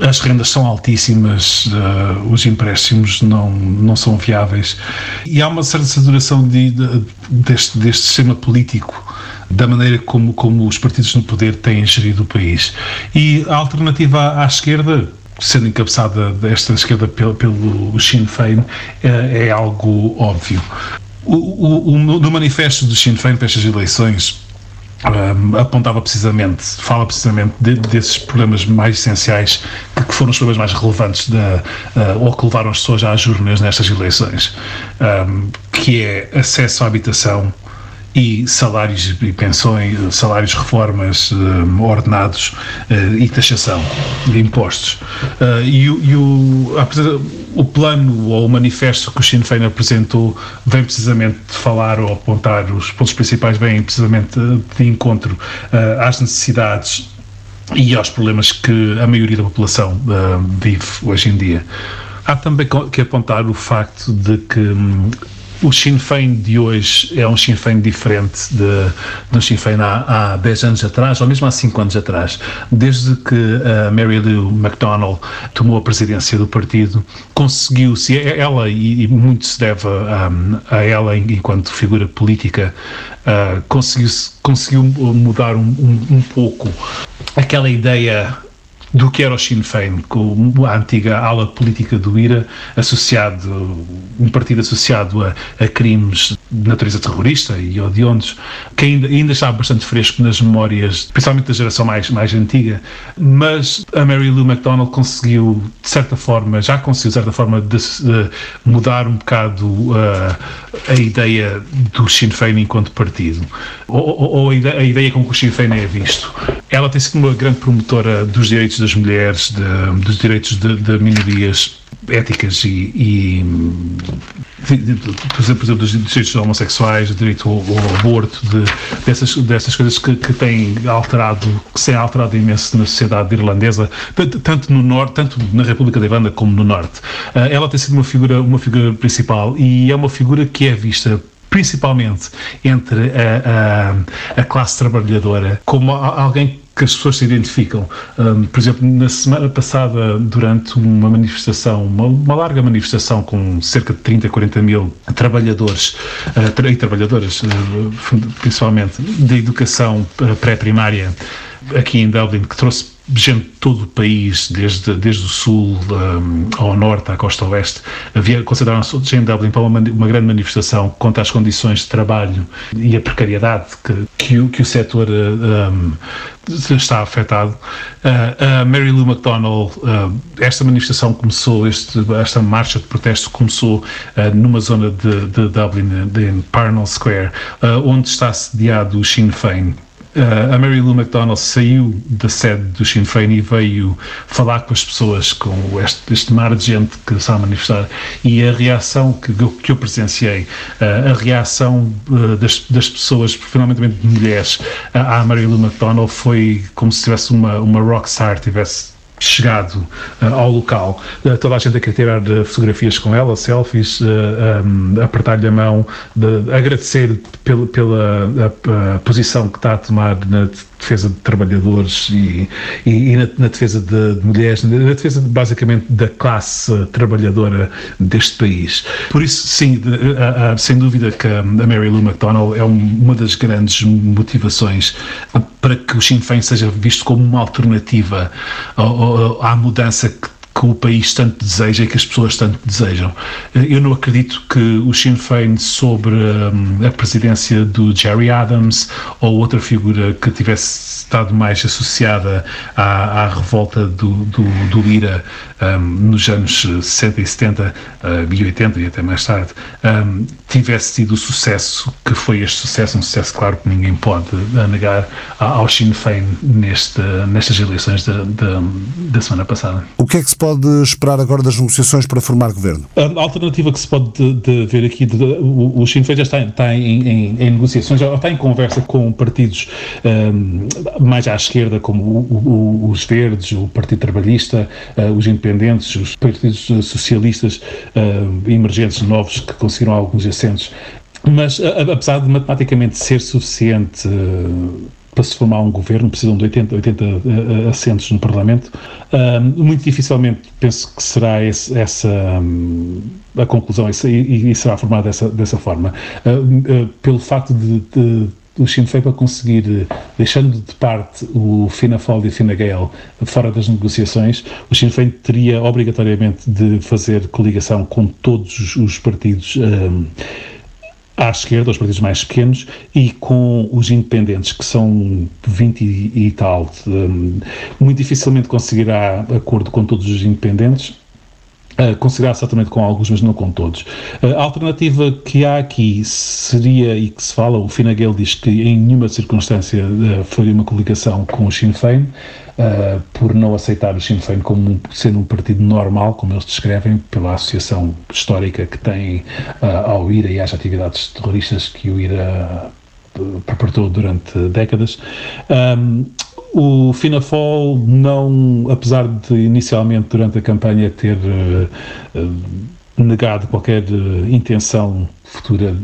as rendas são altíssimas, uh, os empréstimos não, não são viáveis e há uma certa saturação de, de, deste, deste sistema político da maneira como, como os partidos no poder têm gerido o país. E a alternativa à esquerda, sendo encabeçada desta esquerda pelo, pelo Sinn Féin, é, é algo óbvio. O, o, o, no manifesto do Sinn Féin para estas eleições, um, apontava precisamente, fala precisamente de, desses problemas mais essenciais que, que, foram os problemas mais relevantes da, uh, ou que levaram as pessoas às urnas nestas eleições, um, que é acesso à habitação, e salários e pensões, salários, reformas, uh, ordenados uh, e taxação de impostos. Uh, e, e o, o, plano ou o manifesto que o Sinn Féin apresentou vem precisamente de falar ou apontar os pontos principais, vêm precisamente de encontro às necessidades e aos problemas que a maioria da população vive hoje em dia. Há também que apontar o facto de que hum, o Sinn Féin de hoje é um Sinn Féin diferente de, do Sinn Féin há, há 10 anos atrás, ou mesmo há 5 anos atrás. Desde que a Mary Lou McDonald tomou a presidência do partido, conseguiu-se, ela, e, muito se deve a, a ela enquanto figura política, uh, conseguiu, conseguiu mudar um, um, um pouco aquela ideia do que era o Sinn Féin, com a antiga ala política do IRA, associado, um partido associado a, a crimes de natureza terrorista e odiondos, que ainda, ainda está bastante fresco nas memórias, principalmente da geração mais, mais antiga, mas a Mary Lou McDonald conseguiu, de certa forma, já conseguiu, de certa forma, de, de mudar um bocado uh, a ideia do Sinn Féin enquanto partido, ou, ou, ou a, ideia, a ideia com que o Sinn Féin é visto. Ela tem sido uma grande promotora dos direitos das mulheres, de, dos direitos de, de, minorias éticas e, e por exemplo, dos direitos homossexuais, do direito ao, ao aborto, de, dessas, dessas coisas que, que têm alterado, que se têm alterado imenso na sociedade irlandesa, tanto no norte, tanto na República da Irlanda como no norte. Uh, ela tem sido uma figura, uma figura principal e é uma figura que é vista principalmente entre a, a, a classe trabalhadora, como alguém que as pessoas se identificam. Um, por exemplo, na semana passada, durante uma manifestação, uma, uma, larga manifestação com cerca de 30, 40 mil trabalhadores uh, e trabalhadoras, uh, principalmente, da educação pré-primária aqui em Dublin, que trouxe gente de todo o país, desde, desde o sul um, ao norte, à costa oeste, consideraram-se em Dublin para uma, uma, grande manifestação contra as condições de trabalho e a precariedade que, que, o, que o setor um, está afetado. Uh, uh, Mary Lou McDonald, uh, esta manifestação começou, este, esta marcha de protesto começou uh, numa zona de, de Dublin, de Parnell Square, uh, onde está sediado o Sinn Féin. Uh, a Mary Lou McDonald saiu da sede do Sinn Féin e veio falar com as pessoas, com este, este mar de gente que está a manifestar. E a reação que, que eu presenciei, uh, a reação uh, das, das pessoas, fundamentalmente de mulheres, à Mary Lou McDonald foi como se tivesse uma, uma rockstar, tivesse chegado uh, ao local, uh, toda a gente a querer tirar uh, fotografias com ela, selfies, um, apertar-lhe a mão, de, agradecer pela, pela posição que está a tomar na defesa de trabalhadores e, e, e na, na, defesa de, de, mulheres, na defesa de, basicamente da classe trabalhadora deste país. Por isso, sim, sem dúvida que a Mary Lou McDonald é uma das grandes motivações para que o Sinn Féin seja visto como uma alternativa à mudança que que o país tanto deseja e que as pessoas tanto desejam. Eh, eu não acredito que o Sinn Féin, sobre um, a presidência do Jerry Adams ou outra figura que tivesse estado mais associada à, à revolta do, do, do Lira um, nos anos 60 e 70 uh, e 80 e até mais tarde, um, tivesse tido o sucesso que foi este sucesso, um sucesso claro que ninguém pode negar ao Sinn Féin neste, nestas eleições da, da, da semana passada. O que é que se pode esperar agora das negociações para formar governo? A alternativa que se pode de, de ver aqui, de, o, o Sinn Féin já está, está em, em, em, negociações, já está em conversa com partidos um, mais à esquerda, como o, o, os Verdes, o Partido Trabalhista, uh, os Independentes, os partidos socialistas uh, emergentes novos que conseguiram alguns assentos. Mas, apesar de matematicamente ser suficiente uh, para se formar um governo, precisam de 80, 80 uh, assentos no Parlamento. Uh, muito dificilmente penso que será esse, essa um, a conclusão e, e, será formada dessa, dessa forma. Uh, pelo facto de, de o Sinn Féin para conseguir, deixando de parte o Fianna Fáil e o Fine Gael fora das negociações, o Sinn Féin teria obrigatoriamente de fazer coligação com todos os partidos um, à esquerda, os partidos mais pequenos, e com os independentes, que são 20 e, tal. Um, muito dificilmente conseguirá acordo com todos os independentes. Uh, considerar certamente com alguns, mas não com todos. Uh, a alternativa que há aqui seria, e que se fala, o Fine Gael diz que em nenhuma circunstância uh, faria uma coligação com o Sinn Féin, uh, por não aceitar o Sinn Féin como um, sendo um partido normal, como eles descrevem, pela associação histórica que tem ao IRA e às atividades terroristas que o IRA perpetuou durante décadas. Um, o Finafol não, apesar de inicialmente durante a campanha ter uh, negado qualquer intenção futura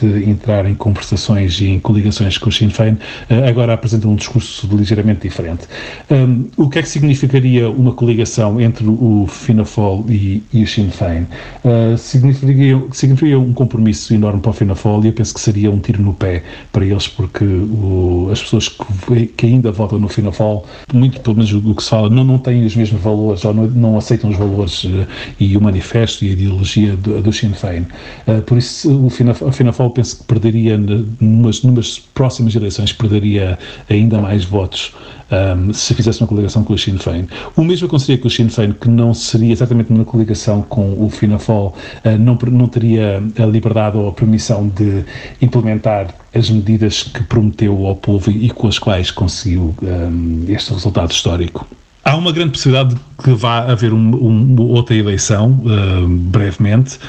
de entrar em conversações e em coligações com o Sinn Féin, eh, agora apresenta um discurso ligeiramente diferente. Um, o que é que significaria uma coligação entre o Fianna Fáil e, e o Sinn Féin? Uh, significaria, significaria um compromisso enorme para o Fianna Fáil e eu penso que seria um tiro no pé para eles, porque o, as pessoas que, que, ainda votam no Fianna Fáil, muito pelo menos o que se fala, não, não têm os mesmos valores, ou não, não aceitam os valores uh, e o manifesto e a ideologia do, do Sinn Féin. Uh, por isso, o o Fianna Fáil penso que perderia, numas, numas próximas eleições, perderia ainda mais votos um, se fizesse uma coligação com o Sinn Féin. O mesmo aconteceria com o Sinn Féin, que não seria exatamente uma coligação com o Fianna Fáil, uh, não, não teria a liberdade ou a permissão de implementar as medidas que prometeu ao povo e com as quais conseguiu um, este resultado histórico. Há uma grande possibilidade de que vá haver um, um, outra eleição, uh, brevemente,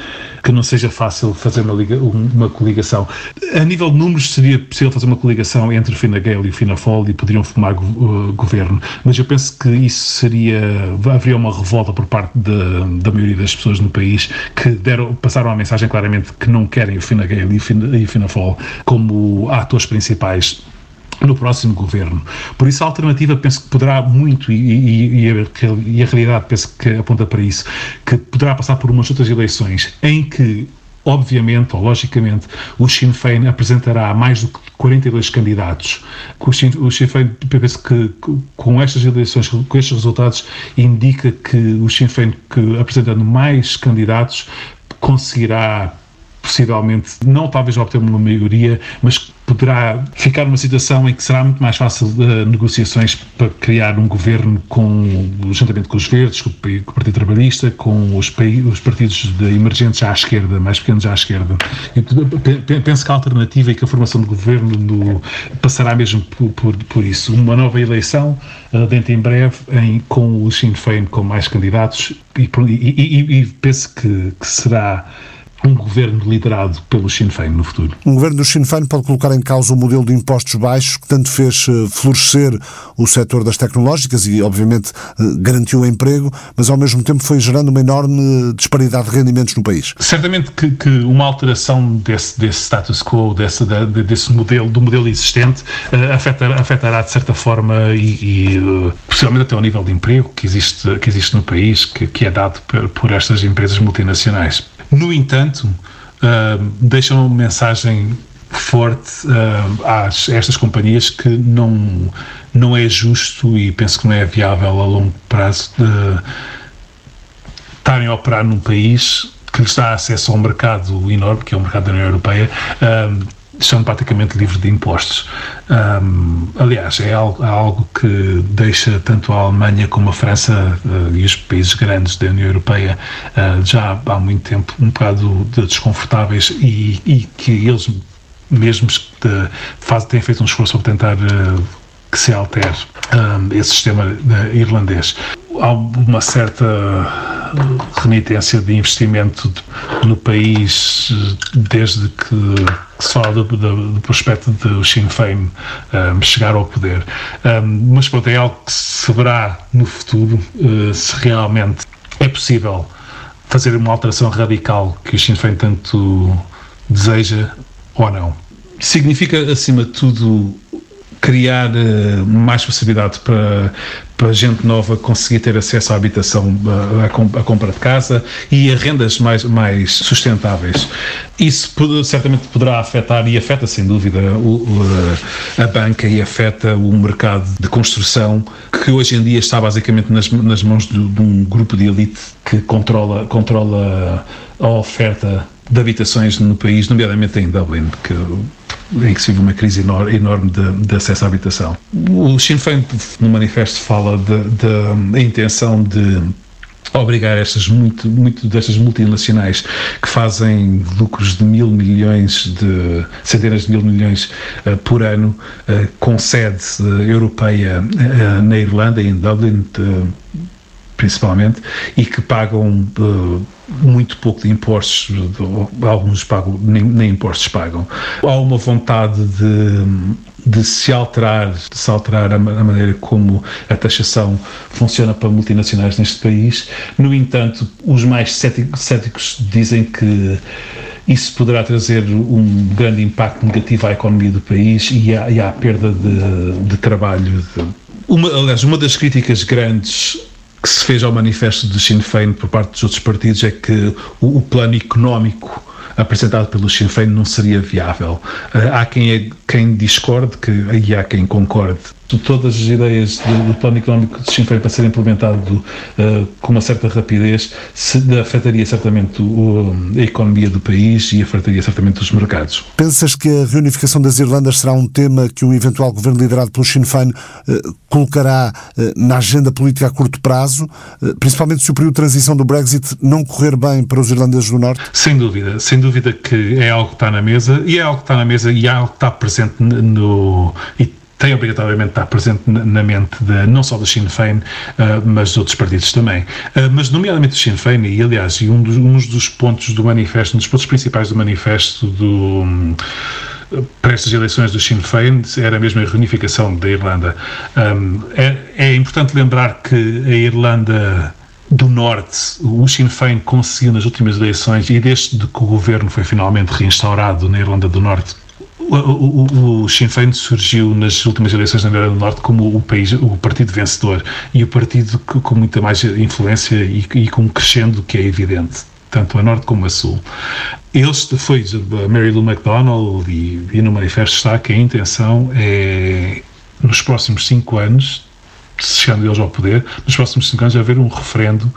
que não seja fácil fazer uma, liga, uma coligação. A nível de números seria possível fazer uma coligação entre o Fine e o Fianna Fáil e poderiam formar uh, governo, mas eu penso que isso seria haveria uma revolta por parte de, da maioria das pessoas no país que deram, passaram a mensagem claramente que não querem o Fine e o Fianna Fáil como atores principais no próximo governo. Por isso, a alternativa penso que poderá muito, e, e, e, a, e, a, realidade penso que aponta para isso, que poderá passar por umas outras eleições em que. Obviamente, ou logicamente, o Sinn Féin apresentará mais do que 42 candidatos. O Sinn, Féin, penso que com estas eleições, com estes resultados, indica que o Sinn Féin, que apresentando mais candidatos, conseguirá possivelmente, não talvez obter uma maioria, mas poderá ficar numa situação em que será muito mais fácil uh, negociações para criar um governo com, juntamente com os Verdes, com, o Partido Trabalhista, com os, os partidos emergentes à esquerda, mais pequenos à esquerda. Eu penso que a alternativa e que a formação do governo no, passará mesmo por, por, por, isso. Uma nova eleição uh, dentro em breve em, com o Sinn Féin com mais candidatos e, e, e penso que, que será um governo liderado pelo Sinn Féin no futuro. Um governo do Sinn Féin pode colocar em causa o modelo de impostos baixos que tanto fez eh, florescer o setor das tecnológicas e, obviamente, eh, garantiu o emprego, mas ao mesmo tempo foi gerando uma enorme disparidade de rendimentos no país. Certamente que, que uma alteração desse, desse status quo, desse, desse modelo, do modelo existente, afetará, afetará de certa forma e, e possivelmente até o nível de emprego que existe, que existe no país, que, que é dado por, por estas empresas multinacionais. No entanto, uh, deixa uma mensagem forte uh, às, estas companhias que não, não é justo e penso que não é viável a longo prazo estarem a operar num país que lhes dá acesso a um mercado enorme, que é o mercado da União Europeia, uh, são praticamente livres de impostos. Um, aliás, é algo, algo, que deixa tanto a Alemanha como a França uh, e os países grandes da União Europeia uh, já há muito tempo um bocado de desconfortáveis e, e que eles mesmos de, faz, têm feito um esforço para tentar uh, que se altere um, esse sistema irlandês. Há uma certa renitência de investimento no país desde que só do, do, do prospecto de o Sinn Féin um, chegar ao poder. Um, mas pronto, é algo que se verá no futuro uh, se realmente é possível fazer uma alteração radical que o Sinn Féin tanto deseja ou não. Significa, acima de tudo, criar uh, mais possibilidade para, para gente nova conseguir ter acesso à habitação, à, compra de casa e a rendas mais, mais sustentáveis. Isso certamente poderá afetar, e afeta sem dúvida, o, a banca e afeta o mercado de construção, que hoje em dia está basicamente nas, nas mãos de, de um grupo de elite que controla, controla a oferta de habitações no país, nomeadamente em Dublin, que em que se vive uma crise enorme, de, de, acesso à habitação. O Sinn Féin, no manifesto, fala da intenção de obrigar estas muito, muito destas multinacionais que fazem lucros de mil milhões de centenas de mil milhões uh, por ano uh, com sede uh, europeia na Irlanda em Dublin principalmente, e que pagam uh, muito pouco de impostos, alguns pagam, nem, nem, impostos pagam. Há uma vontade de, de se alterar, de se alterar a, a, maneira como a taxação funciona para multinacionais neste país. No entanto, os mais céticos, céticos dizem que isso poderá trazer um grande impacto negativo à economia do país e à, e à perda de, de trabalho. Uma, aliás, uma das críticas grandes que se fez ao manifesto do Sinn Féin por parte dos outros partidos é que o, o plano económico apresentado pelo Sinn Féin não seria viável. Uh, há quem, é, quem discorde que, e há quem concorde todas as ideias do, do plano económico de Sinn Féin para ser implementado uh, com uma certa rapidez se, afetaria certamente o, a economia do país e afetaria certamente os mercados. Pensas que a reunificação das Irlandas será um tema que um eventual governo liderado pelo Sinn Féin uh, colocará uh, na agenda política a curto prazo, principalmente se o período de transição do Brexit não correr bem para os irlandeses do Norte? Sem dúvida, sem dúvida que é algo que está na mesa e é algo que está na mesa e é algo que está presente no, e tem obrigatoriamente de estar presente na, mente de, não só do Sinn Féin, uh, mas de outros partidos também. Uh, mas, nomeadamente do Sinn Féin, e aliás, e um dos, um dos pontos do manifesto, um dos pontos principais do manifesto do. Um, para estas eleições do Sinn Féin era mesmo a reunificação da Irlanda. Um, é, é importante lembrar que a Irlanda do Norte, o Sinn Féin conseguiu nas últimas eleições, e desde que o governo foi finalmente reinstaurado na Irlanda do Norte, o, o, o Sinn Féin surgiu nas últimas eleições na Irlanda do Norte como o, país, o partido vencedor e o partido com muita mais influência e, e com um crescendo que é evidente tanto a norte como a sul. Eles, foi Mary Lou McDonald e, e no manifesto está que a intenção é, nos próximos cinco anos, chegando eles ao poder, nos próximos cinco anos haver um referendo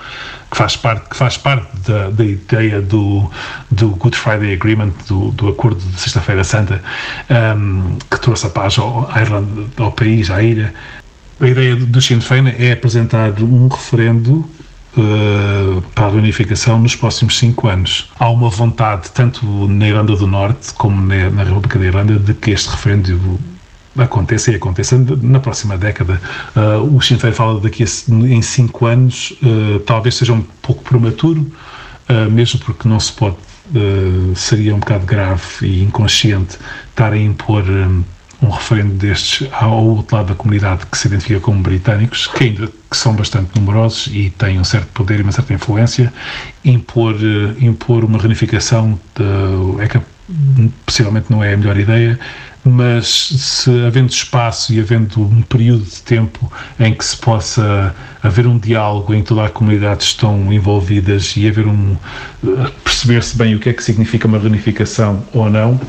que faz parte, que faz parte da, da ideia do, do Good Friday Agreement, do, do acordo de Sexta-feira Santa, um, que trouxe a paz ao, à Irlanda, ao país, à ilha. A ideia do Sinn Féin é apresentar um referendo Uh, para a reunificação nos próximos cinco anos. Há uma vontade, tanto na Irlanda do Norte como na, na República da Irlanda, de que este referendo aconteça e aconteça na próxima década. Uh, o Sinn Féin fala daqui a, em cinco anos, uh, talvez seja um pouco prematuro, uh, mesmo porque não se pode, seria um bocado grave e inconsciente estar a impor um, um referendo destes ao outro lado da comunidade que se identifica como britânicos, que ainda que são bastante numerosos e têm um certo poder e uma certa influência, impor, impor uma reunificação de, é possivelmente não é a melhor ideia, mas se havendo espaço e havendo um período de tempo em que se possa haver um diálogo em que toda a comunidade estão envolvidas e haver um perceber-se bem o que é que significa uma reunificação ou não,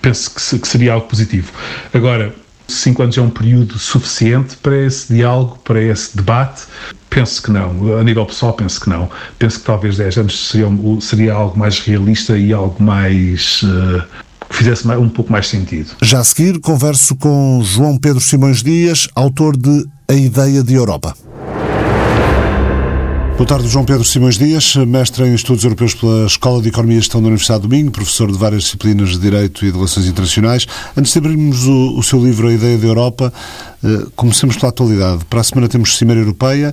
penso que, seria algo positivo. Agora, cinco anos é um período suficiente para esse diálogo, para esse debate? Penso que não. A nível pessoal, penso que não. Penso que talvez 10 anos seria, seria algo mais realista e algo mais uh, que fizesse um pouco mais sentido. Já a seguir, converso com João Pedro Simões Dias, autor de A Ideia de Europa. Boa tarde, João Pedro Simões Dias, mestre em Estudos Europeus pela Escola de Economia e Gestão da Universidade do Minho, professor de várias disciplinas de Direito e de Relações Internacionais. Antes de abrirmos o, o seu livro A Ideia de Europa, eh, comecemos pela atualidade. Para a semana temos Cimeira Europeia,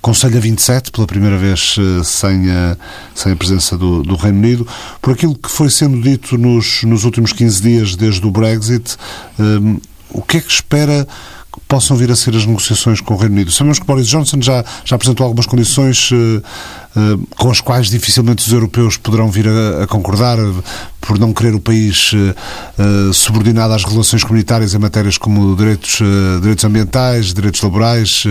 Conselho a 27, pela primeira vez eh, sem a, sem a presença do, do, Reino Unido. Por aquilo que foi sendo dito nos, nos últimos 15 dias desde o Brexit, eh, o que é que espera possam vir a ser as negociações com o Reino Unido? Sabemos que Boris Johnson já, já apresentou algumas condições uh, uh, com as quais dificilmente os europeus poderão vir a, a concordar, por não querer o país subordinado às relações comunitárias em matérias como direitos, direitos ambientais, direitos laborais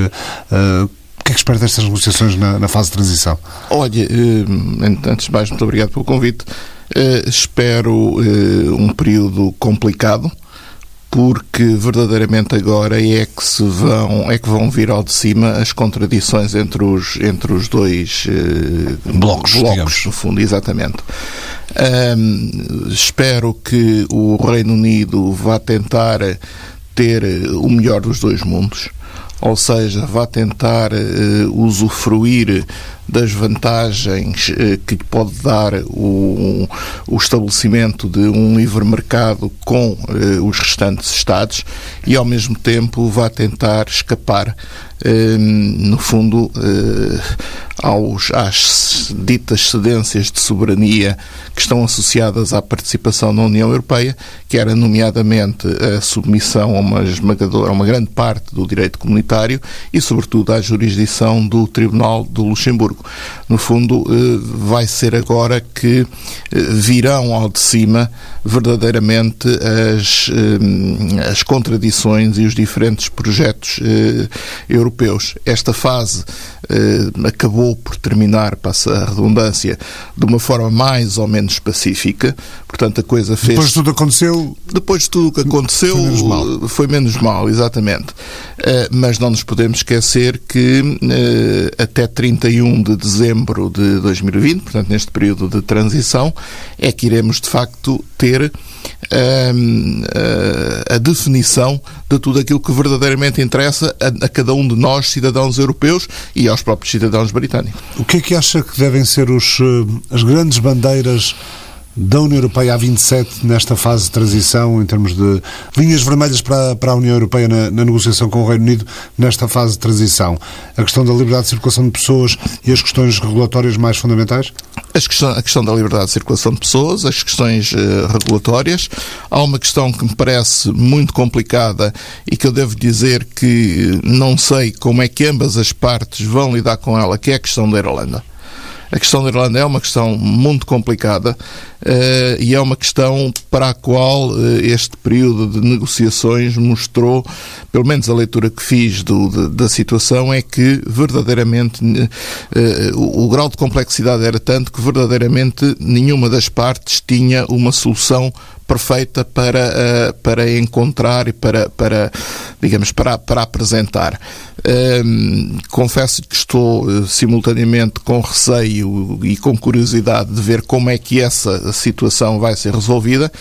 que é que espera destas negociações na, na, fase de transição? Olha, eh, antes de mais, muito obrigado pelo convite. Eh, espero eh, um período complicado, porque verdadeiramente agora é que se vão é que vão vir ao de cima as contradições entre os entre os dois blocos, blocos no fundo exatamente. Um, espero que o Reino Unido vá tentar ter o melhor dos dois mundos ou seja, vá tentar uh, usufruir das vantagens uh, que lhe pode dar o, o, estabelecimento de um livre mercado com uh, os restantes Estados e, ao mesmo tempo, vá tentar escapar, no fundo, aos, às ditas cedências de soberania que estão associadas à participação na União Europeia, que era nomeadamente a submissão a uma esmagadora, a uma grande parte do direito comunitário e, sobretudo, à jurisdição do Tribunal do Luxemburgo. No fundo, eh, vai ser agora que eh, virão ao de cima verdadeiramente as, eh, as contradições e os diferentes projetos europeus. Esta fase acabou por terminar, passa a redundância, de uma forma mais ou menos pacífica. Portanto, a coisa fez. Depois de tudo aconteceu. Depois de tudo o que aconteceu, foi menos mal, foi menos mal exatamente. Uh, mas não nos podemos esquecer que uh, até 31 de dezembro de 2020, portanto, neste período de transição, é que iremos de facto ter a, a, definição de tudo aquilo que verdadeiramente interessa a, a, cada um de nós, cidadãos europeus e aos próprios cidadãos britânicos. O que é que acha que devem ser os, eh, as grandes bandeiras da União Europeia a 27 nesta fase de transição, em termos de linhas vermelhas para, para a União Europeia na, na, negociação com o Reino Unido nesta fase de transição? A questão da liberdade de circulação de pessoas e as questões regulatórias mais fundamentais? Questão, a questão da liberdade de circulação de pessoas, as questões uh, regulatórias. Há uma questão que me parece muito complicada e que eu devo dizer que não sei como é que ambas as partes vão lidar com ela, que é a questão da Irlanda. A questão da Irlanda é uma questão muito complicada uh, e é uma questão para a qual uh, este período de negociações mostrou, pelo menos a leitura que fiz do, de, da situação, é que verdadeiramente uh, o, o grau de complexidade era tanto que verdadeiramente nenhuma das partes tinha uma solução perfeita para, para encontrar e para, para digamos, para, para apresentar. Um, confesso que estou uh, simultaneamente com receio e com curiosidade de ver como é que essa situação vai ser resolvida.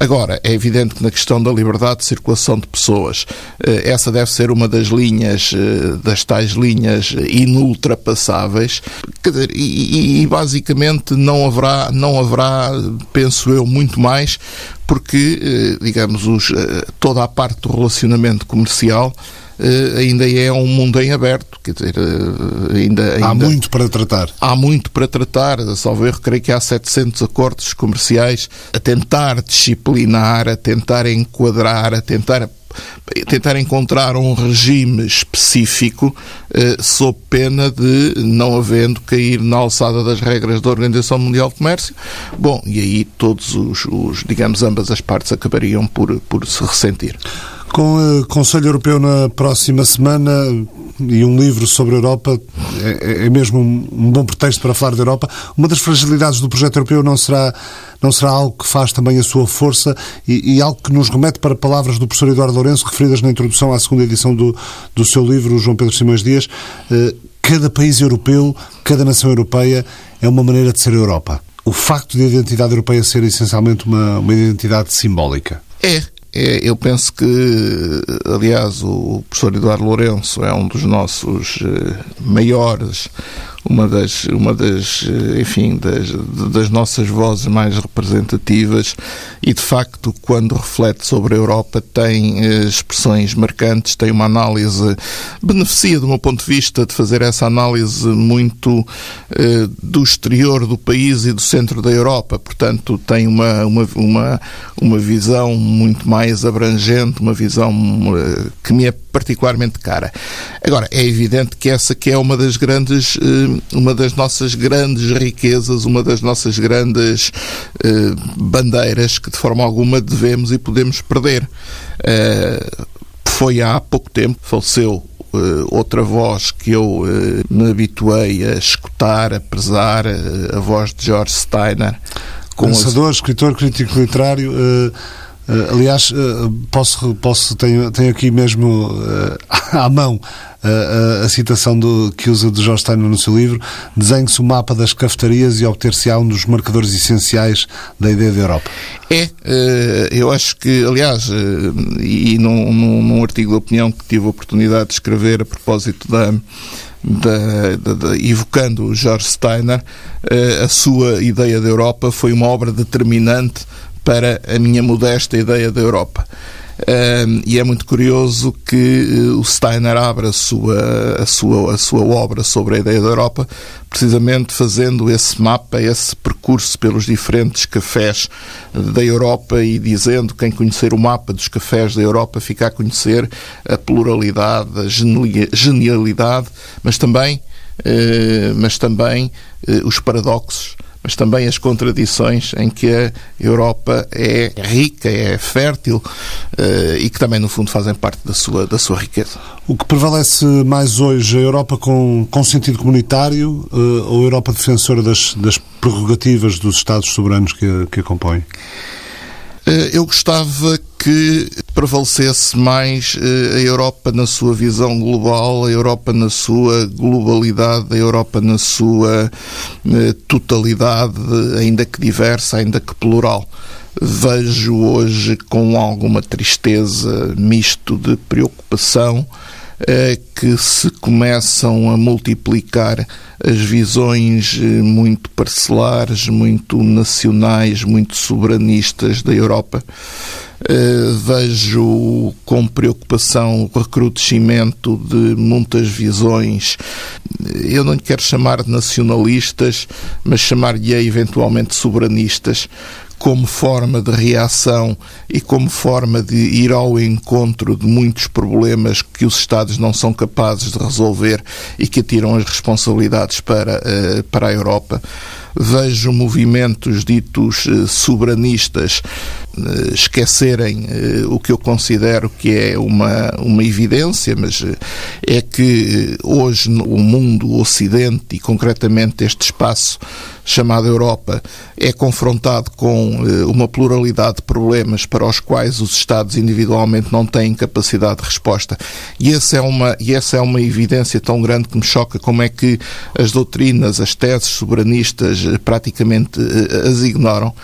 Agora, é evidente que na questão da liberdade de circulação de pessoas, uh, essa deve ser uma das linhas, uh, das tais linhas inultrapassáveis, dizer, e, e, basicamente não haverá, não haverá, penso eu, muito mais porque, digamos, os, toda a parte do relacionamento comercial uh, ainda é um mundo em aberto. Quer dizer, ainda, ainda, Há muito para tratar. Há muito para tratar. Salvo erro, creio que há 700 acordos comerciais a tentar disciplinar, a tentar enquadrar, a tentar tentar encontrar um regime específico eh, sob pena de não havendo cair na alçada das regras da Organização Mundial de Comércio. Bom, e aí todos os, os digamos, ambas as partes acabariam por, por se ressentir. Com o Conselho Europeu na próxima semana e um livro sobre a Europa é, é mesmo um, bom pretexto para falar da Europa. Uma das fragilidades do projeto europeu não será, não será algo que faz também a sua força e, e algo que nos remete para palavras do professor Eduardo Lourenço referidas na introdução à segunda edição do, do seu livro, João Pedro Simões Dias. Eh, cada país europeu, cada nação europeia é uma maneira de ser Europa. O facto de a identidade europeia ser essencialmente uma, uma identidade simbólica. É, é, eu penso que, aliás, o professor Eduardo Lourenço é um dos nossos eh, maiores uma das, uma das enfim, das, das nossas vozes mais representativas e, de facto, quando reflete sobre a Europa, tem eh, expressões marcantes, tem uma análise, beneficia, do meu ponto de vista, de fazer essa análise muito eh, do exterior do país e do centro da Europa. Portanto, tem uma, uma, uma, uma visão muito mais abrangente, uma visão eh, que me é particularmente cara. Agora, é evidente que essa que é uma das grandes, eh, uma das nossas grandes riquezas, uma das nossas grandes eh, bandeiras que de forma alguma devemos e podemos perder. Eh, foi há pouco tempo, faleceu outra voz que eu me habituei a escutar, a prezar, a voz de George Steiner. Pensador, as... escritor, crítico literário. Uh, aliás, uh, posso, posso tenho, tenho aqui mesmo uh, [LAUGHS] à mão a, a, citação do, que usa de Jorge Steiner no seu livro: desenhe-se o mapa das cafetarias e obter-se-á um dos marcadores essenciais da ideia da Europa. É, eu acho que, aliás, e num, num, artigo de opinião que tive a oportunidade de escrever a propósito da. Da, da, da, evocando George Steiner, a sua ideia da Europa foi uma obra determinante para a minha modesta ideia da Europa. Um, e é muito curioso que uh, o Steiner abra a sua, a, sua, a sua obra sobre a ideia da Europa, precisamente fazendo esse mapa, esse percurso pelos diferentes cafés da Europa e dizendo quem conhecer o mapa dos cafés da Europa fica a conhecer a pluralidade, a genialidade, mas também, uh, mas também uh, os paradoxos mas também as contradições em que a Europa é rica, é fértil uh, e que também, no fundo, fazem parte da sua, da sua riqueza. O que prevalece mais hoje, a Europa com, com sentido comunitário uh, ou a Europa defensora das, das prerrogativas dos Estados soberanos que, que a compõem? Eh, eu gostava que prevalecesse mais eh, a Europa na sua visão global, a Europa na sua globalidade, a Europa na sua eh, totalidade, ainda que diversa, ainda que plural. Vejo hoje com alguma tristeza, misto de preocupação, é que se começam a multiplicar as visões eh, muito parcelares, muito nacionais, muito soberanistas da Europa. Uh, vejo com preocupação o recrudescimento de muitas visões, eu não lhe quero chamar de nacionalistas, mas chamar-lhe eventualmente soberanistas, como forma de reação e como forma de ir ao encontro de muitos problemas que os Estados não são capazes de resolver e que atiram as responsabilidades para, eh, para a Europa. Vejo movimentos ditos eh, soberanistas eh, esquecerem o que eu considero que é uma, uma evidência, mas é que hoje o mundo, o Ocidente e concretamente este espaço chamado Europa é confrontado com eh, uma pluralidade de problemas para os quais os Estados individualmente não têm capacidade de resposta. E essa é uma, e essa é uma evidência tão grande que me choca como é que as doutrinas, as teses soberanistas eh, praticamente eh, as ignoram,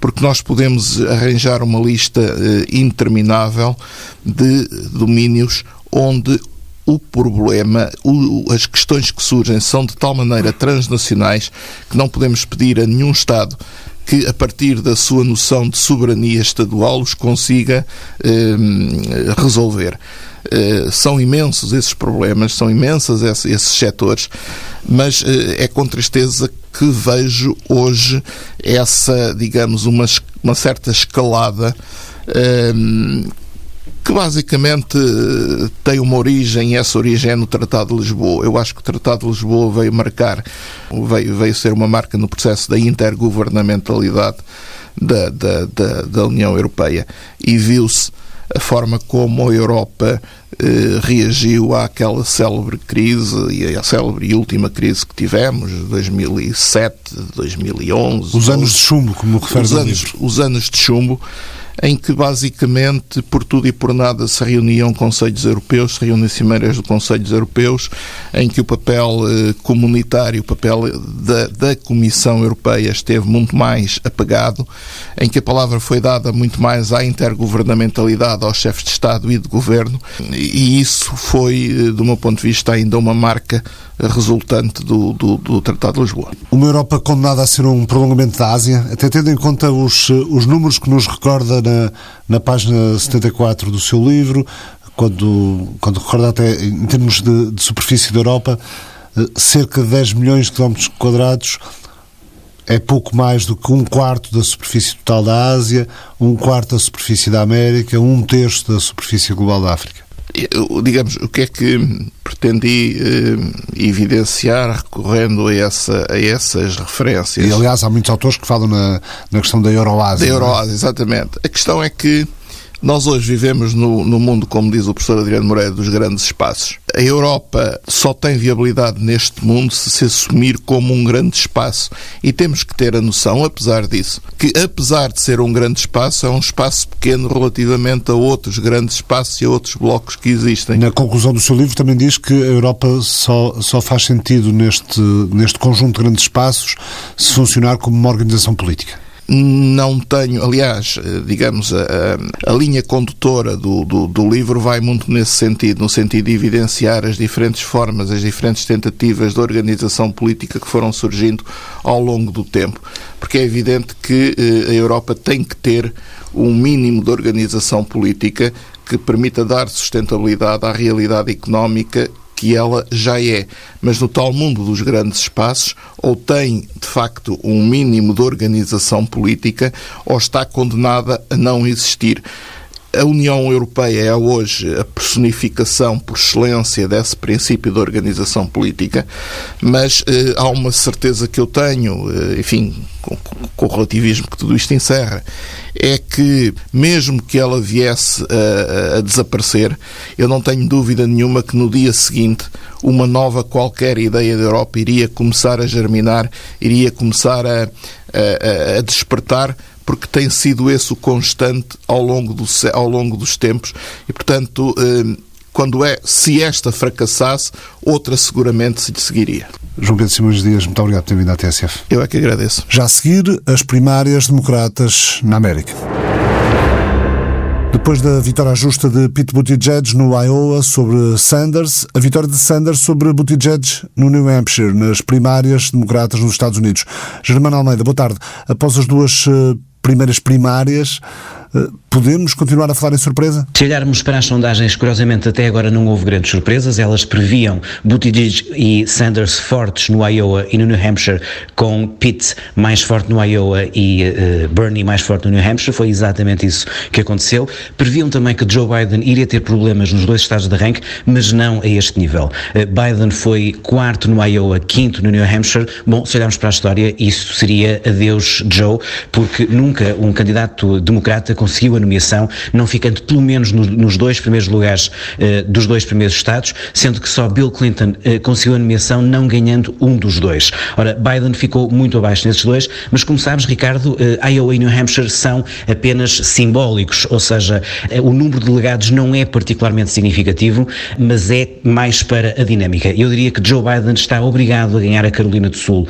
porque nós podemos arranjar uma lista interminável de domínios onde o problema, o, as questões que surgem são de tal maneira transnacionais que não podemos pedir a nenhum Estado que, a partir da sua noção de soberania estadual, os consiga eh, resolver. Eh, são imensos esses problemas, são imensas esses, esses setores, mas eh, é com tristeza que vejo hoje essa, digamos, uma, uma certa escalada ehm, que basicamente eh, tem uma origem, e essa origem é no Tratado de Lisboa. Eu acho que o Tratado de Lisboa veio marcar, veio, veio ser uma marca no processo da intergovernamentalidade da, da, da, da União Europeia e viu-se a forma como a Europa eh, reagiu àquela célebre crise e à célebre e última crise que tivemos, 2007, 2011. Os anos de chumbo, como refere os anos, os anos de chumbo em que basicamente por tudo e por nada se reuniam conselhos europeus, se reúnem cimeiras de conselhos europeus, em que o papel eh, comunitário, o papel da, da Comissão Europeia esteve muito mais apagado, em que a palavra foi dada muito mais à intergovernamentalidade, aos chefes de Estado e de Governo, e isso foi, eh, do meu ponto de vista, ainda uma marca resultante do, do, do, Tratado de Lisboa. Uma Europa condenada a ser um prolongamento da Ásia, até tendo em conta os, os números que nos recorda na, na página 74 do seu livro, quando, quando recorda até em termos de, de superfície da Europa, eh, cerca de 10 milhões de quilómetros quadrados é pouco mais do que um quarto da superfície total da Ásia, um quarto da superfície da América, um terço da superfície global da África digamos, o que é que pretendi eh, evidenciar recorrendo a, essa, a essas referências? E, aliás, há muitos autores que falam na, na questão da Euroásia. Da é? Euroásia, é? exatamente. A questão é que nós hoje vivemos no, no mundo, como diz o professor Adriano Moreira, dos grandes espaços. A Europa só tem viabilidade neste mundo se se assumir como um grande espaço. E temos que ter a noção, apesar disso, que apesar de ser um grande espaço, é um espaço pequeno relativamente a outros grandes espaços e a outros blocos que existem. Na conclusão do seu livro também diz que a Europa só, só faz sentido neste, neste conjunto de grandes espaços se funcionar como uma organização política não tenho, aliás, eh, digamos, a, a, linha condutora do, do, do, livro vai muito nesse sentido, no sentido de evidenciar as diferentes formas, as diferentes tentativas de organização política que foram surgindo ao longo do tempo. Porque é evidente que eh, a Europa tem que ter um mínimo de organização política que permita dar sustentabilidade à realidade económica que ela já é. Mas no tal mundo dos grandes espaços, ou tem de facto um mínimo de organização política, ou está condenada a não existir. A União Europeia é hoje a personificação por excelência desse princípio de organização política, mas eh, há uma certeza que eu tenho, eh, enfim, com, com, o relativismo que tudo isto encerra, é que mesmo que ela viesse a, a desaparecer, eu não tenho dúvida nenhuma que no dia seguinte uma nova qualquer ideia da Europa iria começar a germinar, iria começar a, a, a despertar porque tem sido esse o constante ao longo, do, ao longo dos tempos e, portanto, eh, quando é, se esta fracassasse, outra seguramente se lhe seguiria. João Pedro Simões Dias, muito obrigado por ter vindo à TSF. Eu é que agradeço. Já a seguir, as primárias democratas na América. Depois da vitória justa de Pete Buttigieg no Iowa sobre Sanders, a vitória de Sanders sobre Buttigieg no New Hampshire, nas primárias democratas nos Estados Unidos. Germano Almeida, boa tarde. Após as duas eh, primeiras primárias, podemos continuar a falar em surpresa? Se olharmos para as sondagens, curiosamente até agora não houve grandes surpresas. Elas previam Buttigieg e Sanders fortes no Iowa e no New Hampshire, com Pitt mais forte no Iowa e uh, Bernie mais forte no New Hampshire. Foi exatamente isso que aconteceu. Previam também que Joe Biden iria ter problemas nos dois estados de rank, mas não a este nível. Uh, Biden foi quarto no Iowa, quinto no New Hampshire. Bom, se olharmos para a história, isso seria adeus Joe, porque nunca um candidato democrata conseguiu a nomeação, não ficando pelo menos no, nos dois primeiros lugares uh, dos dois primeiros estados, sendo que só Bill Clinton uh, conseguiu a nomeação não ganhando um dos dois. Ora, Biden ficou muito abaixo nesses dois, mas como sabes, Ricardo, uh, Iowa e New Hampshire são apenas simbólicos, ou seja, o número de delegados não é particularmente significativo, mas é mais para a dinâmica. Eu diria que Joe Biden está obrigado a ganhar a Carolina do Sul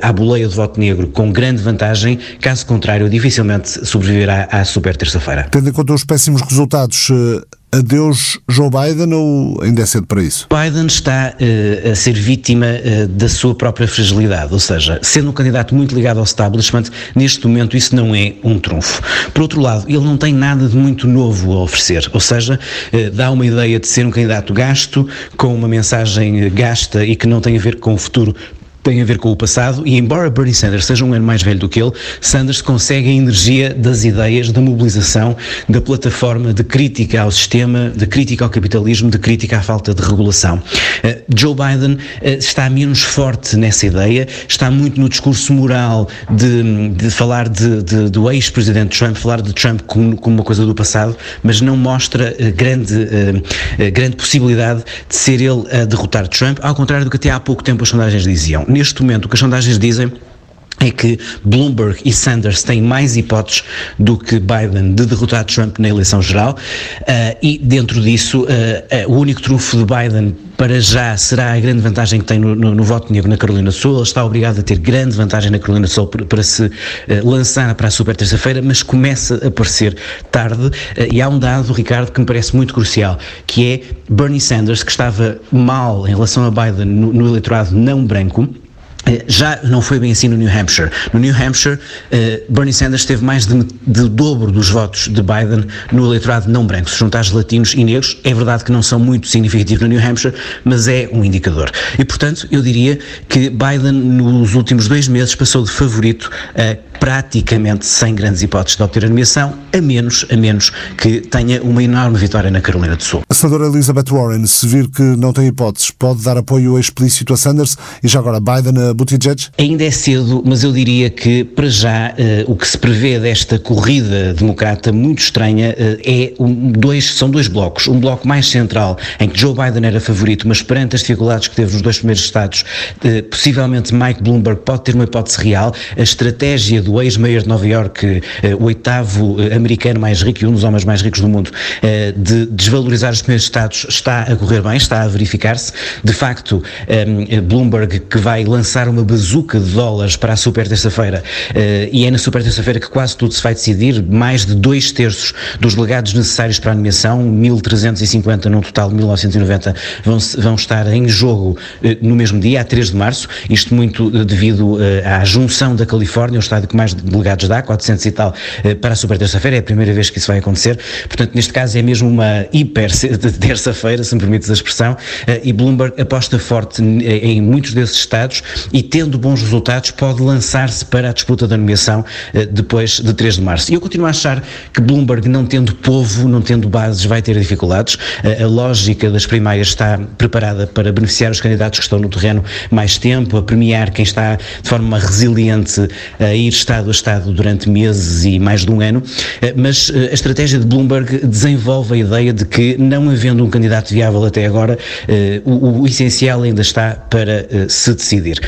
à boleia de voto negro com grande vantagem, caso contrário, dificilmente sobreviverá à super terça-feira. Tendo em conta os péssimos resultados, eh, adeus Joe Biden ou ainda é cedo para isso? Biden está uh, a ser vítima uh, da sua própria fragilidade, ou seja, sendo um candidato muito ligado ao establishment, neste momento isso não é um trunfo. Por outro lado, ele não tem nada de muito novo a oferecer, ou seja, uh, dá uma ideia de ser um candidato gasto, com uma mensagem gasta e que não tem a ver com o futuro tem a ver com o passado e embora Bernie Sanders seja um ano mais velho do que ele, Sanders consegue a energia das ideias, da mobilização, da plataforma de crítica ao sistema, de crítica ao capitalismo, de crítica à falta de regulação. Uh, Joe Biden uh, está menos forte nessa ideia, está muito no discurso moral de, de falar de, de, do ex-presidente Trump, falar de Trump como, como, uma coisa do passado, mas não mostra uh, grande, grande possibilidade de ser ele a derrotar Trump, ao contrário do que até há pouco tempo as sondagens diziam neste momento o que as sondagens dizem é que Bloomberg e Sanders têm mais hipóteses do que Biden de derrotar Trump na eleição geral uh, e dentro disso uh, uh, o único trunfo de Biden para já será a grande vantagem que tem no, no, no voto negro na Carolina do Sul. Ele está obrigado a ter grande vantagem na Carolina do Sul para, para se lançar para a super terça-feira, mas começa a aparecer tarde e há um dado, Ricardo, que me parece muito crucial, que é Bernie Sanders, que estava mal em relação a Biden no, no eleitorado não branco, já não foi bem assim no New Hampshire. No New Hampshire, uh, Bernie Sanders teve mais de, de, dobro dos votos de Biden no eleitorado não branco. Se juntares latinos e negros, é verdade que não são muito significativos no New Hampshire, mas é um indicador. E, portanto, eu diria que Biden, nos últimos dois meses, passou de favorito a praticamente sem grandes hipóteses de obter a nomeação, a menos, a menos que tenha uma enorme vitória na Carolina do Sul. A senadora Elizabeth Warren, se vir que não tem hipóteses, pode dar apoio explícito a Sanders e já agora Biden Buttigieg? Ainda é cedo, mas eu diria que, para já, uh, o que se prevê desta corrida democrata muito estranha uh, é um, dois, são dois blocos. Um bloco mais central, em que Joe Biden era favorito, mas perante as dificuldades que teve nos dois primeiros estados, uh, possivelmente Mike Bloomberg pode ter uma hipótese real. A estratégia do ex-mayor de Nova York, o oitavo americano mais rico e um dos homens mais ricos do mundo, de desvalorizar os primeiros estados está a correr bem, está a verificar-se. De facto, Bloomberg, que vai lançar uma bazuca de dólares para a super terça-feira. Uh, e é na super terça-feira que quase tudo se vai decidir, mais de dois terços dos legados necessários para a nomeação, 1.350 num total de 1.990 vão, vão estar em jogo uh, no mesmo dia, a 3 de março, isto muito uh, devido à junção da Califórnia, o estado que mais delegados dá, 400 e tal, para a super terça-feira, é a primeira vez que isso vai acontecer, portanto neste caso é mesmo uma hiper terça-feira, se me permites a expressão, e Bloomberg aposta forte em muitos desses estados e tendo bons resultados pode lançar-se para a disputa da nomeação eh, depois de 3 de março. E eu continuo a achar que Bloomberg, não tendo povo, não tendo bases, vai ter dificuldades. Eh, a lógica das primárias está preparada para beneficiar os candidatos que estão no terreno mais tempo, a premiar quem está de forma resiliente a ir Estado a Estado durante meses e mais de um ano, eh, mas a estratégia de Bloomberg desenvolve a ideia de que, não havendo um candidato viável até agora, o, o essencial ainda está para se decidir.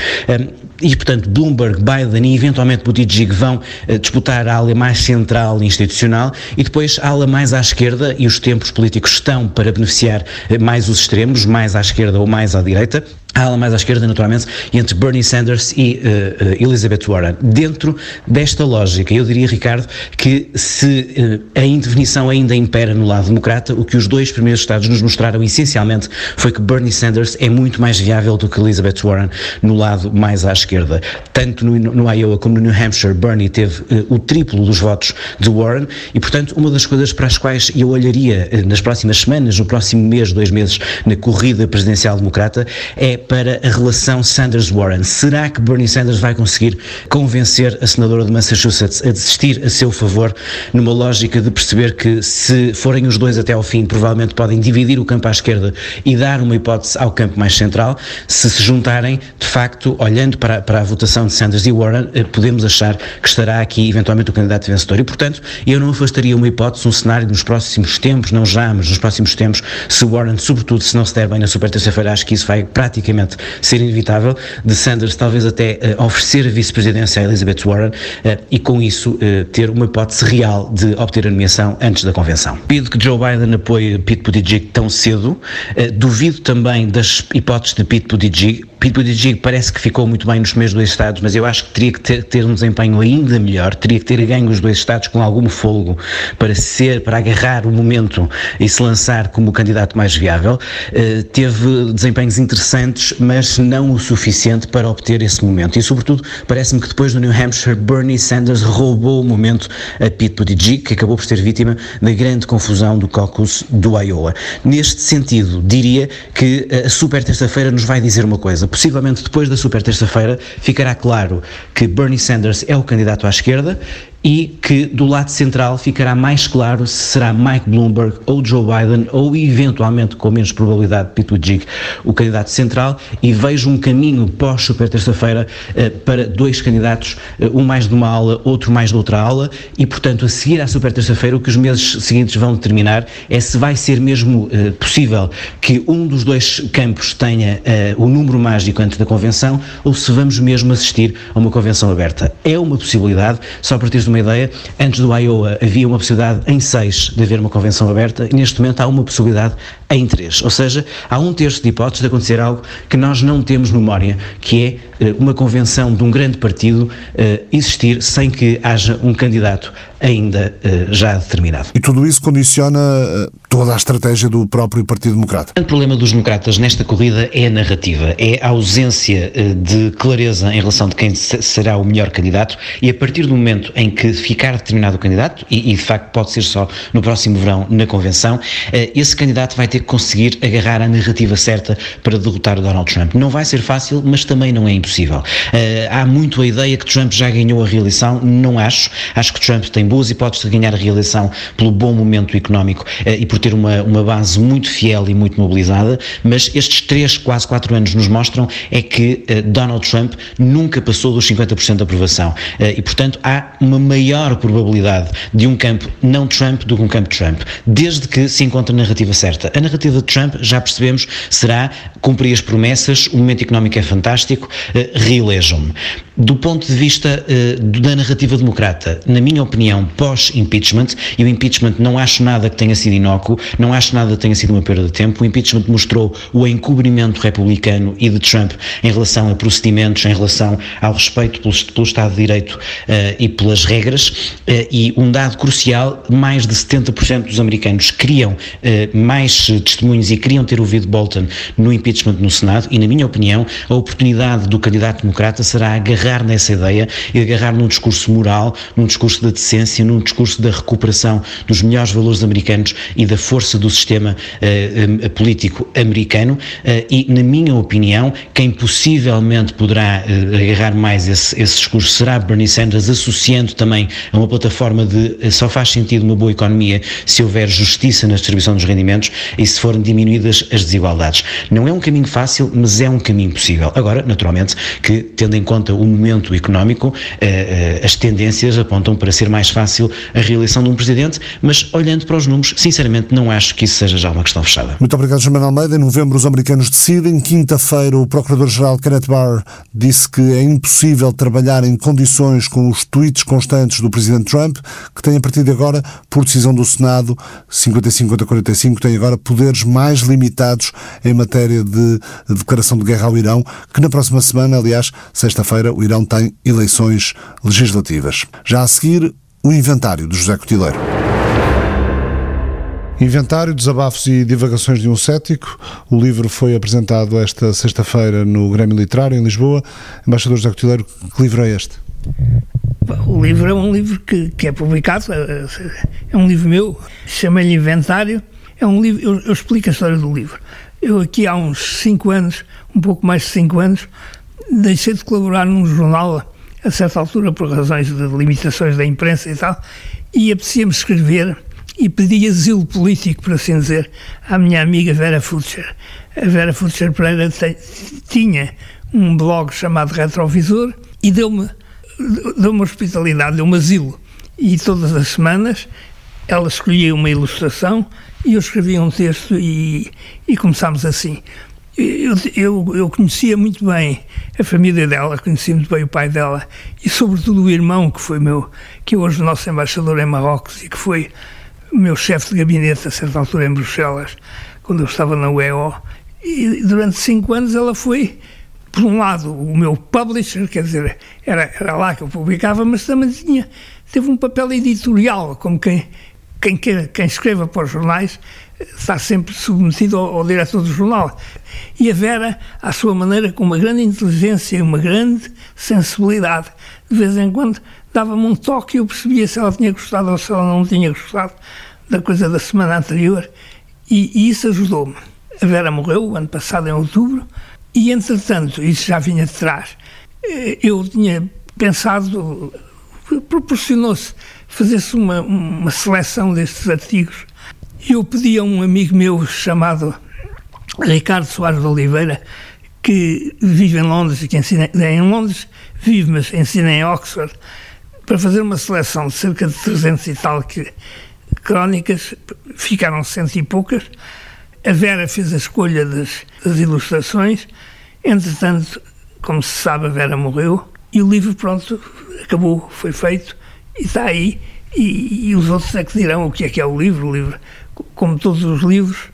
E, portanto, Bloomberg, Biden e eventualmente Buttigieg vão uh, disputar a ala mais central institucional e depois a ala mais à esquerda e os tempos políticos estão para beneficiar uh, mais os extremos, mais à esquerda ou mais à direita a ala mais à esquerda, naturalmente, entre Bernie Sanders e uh, uh, Elizabeth Warren. Dentro desta lógica, eu diria, Ricardo, que se uh, a indefinição ainda impera no lado democrata, o que os dois primeiros estados nos mostraram essencialmente foi que Bernie Sanders é muito mais viável do que Elizabeth Warren no lado mais à esquerda. Tanto no, no Iowa como no New Hampshire, Bernie teve o triplo dos votos de Warren e, portanto, uma das coisas para as quais eu olharia nas próximas semanas, no próximo mês, dois meses, na corrida presidencial democrata, é para a relação Sanders-Warren. Será que Bernie Sanders vai conseguir convencer a senadora de Massachusetts a desistir a seu favor, numa lógica de perceber que se forem os dois até ao fim, provavelmente podem dividir o campo à esquerda e dar uma hipótese ao campo mais central? Se se juntarem, de facto, olhando para, para a votação de Sanders e Warren, eh, podemos achar que estará aqui eventualmente o candidato vencedor. E, portanto, eu não afastaria uma hipótese, um cenário nos próximos tempos, não já, mas nos próximos tempos, se Warren, sobretudo se não se der bem na super terça-feira, acho que isso vai praticamente praticamente ser inevitável, de Sanders talvez até uh, oferecer a vice-presidência a Elizabeth Warren uh, e com isso uh, ter uma hipótese real de obter a nomeação antes da convenção. Duvido que Joe Biden apoie Pete Buttigieg tão cedo, duvido também das hipóteses de Pete Buttigieg, Pete Buttigieg parece que ficou muito bem nos primeiros dois estados, mas eu acho que teria que ter, ter, um desempenho ainda melhor, teria que ter ganho os dois estados com algum folgo para ser, para agarrar o momento e se lançar como o candidato mais viável. Uh, teve desempenhos interessantes, mas não o suficiente para obter esse momento. E, sobretudo, parece-me que depois do New Hampshire, Bernie Sanders roubou o momento a Pete Buttigieg, que acabou por ser vítima da grande confusão do caucus do Iowa. Neste sentido, diria que a super terça-feira nos vai dizer uma coisa possivelmente depois da super terça-feira, ficará claro que Bernie Sanders é o candidato à esquerda e que do lado central ficará mais claro se será Mike Bloomberg ou Joe Biden ou eventualmente com menos probabilidade Pete Buttigieg o candidato central e vejo um caminho pós super terça-feira uh, para dois candidatos, uh, um mais de uma aula, outro mais de outra aula e portanto a seguir à super terça-feira o que os meses seguintes vão determinar é se vai ser mesmo uh, possível que um dos dois campos tenha o número mágico antes da convenção ou se vamos mesmo assistir a uma convenção aberta. É uma possibilidade, só para teres uma uma ideia, antes do Iowa havia uma possibilidade em seis de haver uma convenção aberta e neste momento há uma possibilidade em três. Ou seja, há um terço de hipóteses de acontecer algo que nós não temos memória, que é uh, uma convenção de um grande partido uh, existir sem que haja um candidato ainda uh, já determinado. E tudo isso condiciona toda a estratégia do próprio Partido Democrata. O problema dos democratas nesta corrida é a narrativa, é a ausência de clareza em relação de quem será o melhor candidato e a partir do momento em que ficar determinado candidato, e, e de facto pode ser só no próximo verão na convenção, esse candidato vai ter que conseguir agarrar a narrativa certa para derrotar o Donald Trump. Não vai ser fácil, mas também não é impossível. Uh, há muito a ideia que Trump já ganhou a reeleição, não acho. Acho que Trump tem boas hipóteses de ganhar a reeleição pelo bom momento económico uh, e por ter uma, uma base muito fiel e muito mobilizada, mas estes três, quase quatro anos nos mostram é que Donald Trump nunca passou dos 50% de aprovação e, portanto, há uma maior probabilidade de um campo não Trump do que um campo Trump, desde que se encontre a narrativa certa. A narrativa de Trump, já percebemos, será cumprir as promessas, o momento económico é fantástico, uh, reelejam-me. Do ponto de vista uh, da narrativa democrata, na minha opinião, pós-impeachment, e o impeachment não acho nada que tenha sido inócuo, não acho nada que tenha sido uma perda de tempo, o impeachment mostrou o encobrimento republicano e de Trump em relação a procedimentos, em relação ao respeito pelo, pelo Estado de Direito uh, e pelas regras, uh, e um dado crucial, mais de 70% dos americanos queriam mais testemunhos e queriam ter ouvido Bolton no impeachment no Senado, e na minha opinião, a oportunidade do candidato democrata será agarrar nessa ideia e agarrar num discurso moral, num discurso da decência, num discurso da recuperação dos melhores valores americanos e da força do sistema uh, político americano, uh, e na minha opinião, quem possivelmente poderá uh, agarrar mais esse, esse discurso será Bernie Sanders, associando também a uma plataforma de só faz sentido uma boa economia se houver justiça na distribuição dos rendimentos e se forem diminuídas as desigualdades. Não é um caminho fácil, mas é um caminho possível. Agora, naturalmente, que, tendo em conta o momento económico, eh, as tendências apontam para ser mais fácil a reeleição de um presidente, mas olhando para os números, sinceramente não acho que isso seja já uma questão fechada. Muito obrigado, Germano Almeida. Em novembro, os americanos decidem. Quinta-feira, o Procurador-Geral Kenneth Barr disse que é impossível trabalhar em condições com os tweets constantes do Presidente Trump, que tem a partir de agora, por decisão do Senado, 55 a 45, tem agora poderes mais limitados em matéria de declaração de guerra ao Irão, que na próxima semana, aliás, sexta-feira, o Irão tem eleições legislativas. Já a seguir, o inventário de José Cotileiro. Inventário, Desabafos e Divagações de um Cético. O livro foi apresentado esta sexta-feira no Grêmio Literário, em Lisboa. Embaixador José Cotileiro, que livro é este? O livro é um livro que, que é publicado, é, é um livro meu, chama-lhe Inventário. É um livro, eu, eu, explico a história do livro. Eu aqui há uns 5 anos, um pouco mais de 5 anos, deixei de colaborar num jornal a certa altura por razões de limitações da imprensa e tal, e apetecia-me escrever e pedi asilo político, por assim dizer, à minha amiga Vera Futcher. A Vera Futcher Pereira tinha um blog chamado Retrovisor e deu-me deu-me hospitalidade, deu-me asilo. E todas as semanas ela escolhia uma ilustração e eu escrevia um texto e, e começámos assim. Eu, eu, eu, conhecia muito bem a família dela, conhecia muito bem o pai dela e sobretudo o irmão que foi meu, que é hoje o nosso embaixador em Marrocos e que foi o meu chefe de gabinete a certa altura em Bruxelas, quando eu estava na UEO. E durante cinco anos ela foi por um lado, o meu publisher, quer dizer, era, era lá que eu publicava, mas também tinha, teve um papel editorial, como quem, quem, quem, quem escreva para os jornais está sempre submetido ao, ao diretor do jornal. E a Vera, à sua maneira, com uma grande inteligência e uma grande sensibilidade, de vez em quando dava-me um toque e eu percebia se ela tinha gostado ou se ela não tinha gostado da coisa da semana anterior, e, e isso ajudou-me. A Vera morreu ano passado, em outubro, e, entretanto, isso já vinha de trás, eh, eu tinha pensado, proporcionou-se fazer-se uma, uma seleção destes artigos. Eu pedi a um amigo meu chamado Ricardo Soares de Oliveira, que vive em Londres e que ensina em Londres, vive, mas ensina em Oxford, para fazer uma seleção de cerca de 300 e tal que, crónicas, ficaram cento e poucas, a Vera fez a escolha das, das ilustrações. Entretanto, como se sabe, a Vera morreu e o livro, pronto, acabou, foi feito e está aí. E, e, os outros é que dirão o que é que é o livro. O livro, como todos os livros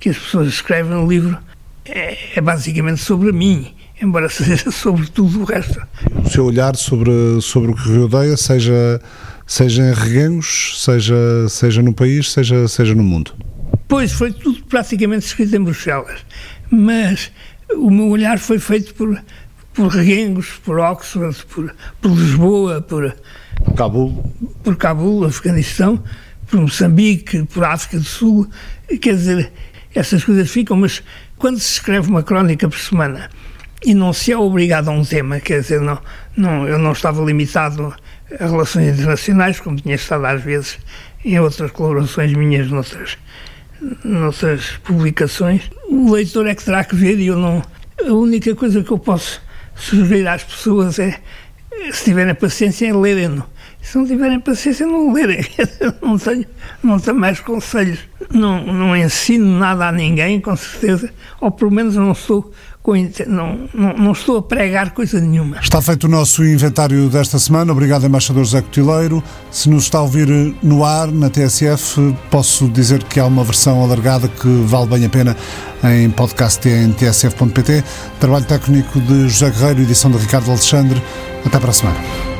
que as pessoas escrevem, o livro é, é basicamente sobre mim, embora [LAUGHS] seja sobre tudo o resto. O seu olhar sobre, sobre o que rodeia, seja, seja em Reguengos, seja, seja no país, seja, seja no mundo. Pois, foi tudo praticamente escrito em Bruxelas, mas o meu olhar foi feito por, por Reguengos, por Oxford, por, por Lisboa, por Cabul, por Cabul, Afeganistão, por Moçambique, por África do Sul. Quer dizer, essas coisas ficam, mas quando se escreve uma crónica por semana e não se é obrigado a um tema, quer dizer, não, não, eu não estava limitado a relações internacionais, como tinha estado às vezes em outras colaborações minhas noutras nossas publicações. O leitor é que terá que ver e eu não. A única coisa que eu posso sugerir às pessoas é, se tiverem paciência, é lerem-no. Se não tiverem paciência, não lerem. [LAUGHS] não tenho, não tenho mais conselhos. Não, não ensino nada a ninguém, com certeza, ou pelo menos não sou não, não, não, estou a pregar coisa nenhuma. Está feito o nosso inventário desta semana. Obrigado, embaixador José Cotileiro. Se nos está a ouvir no ar, na TSF, posso dizer que há uma versão alargada que vale bem a pena em podcast em tsf.pt. Trabalho técnico de José Guerreiro, edição de Ricardo Alexandre. Até para a semana.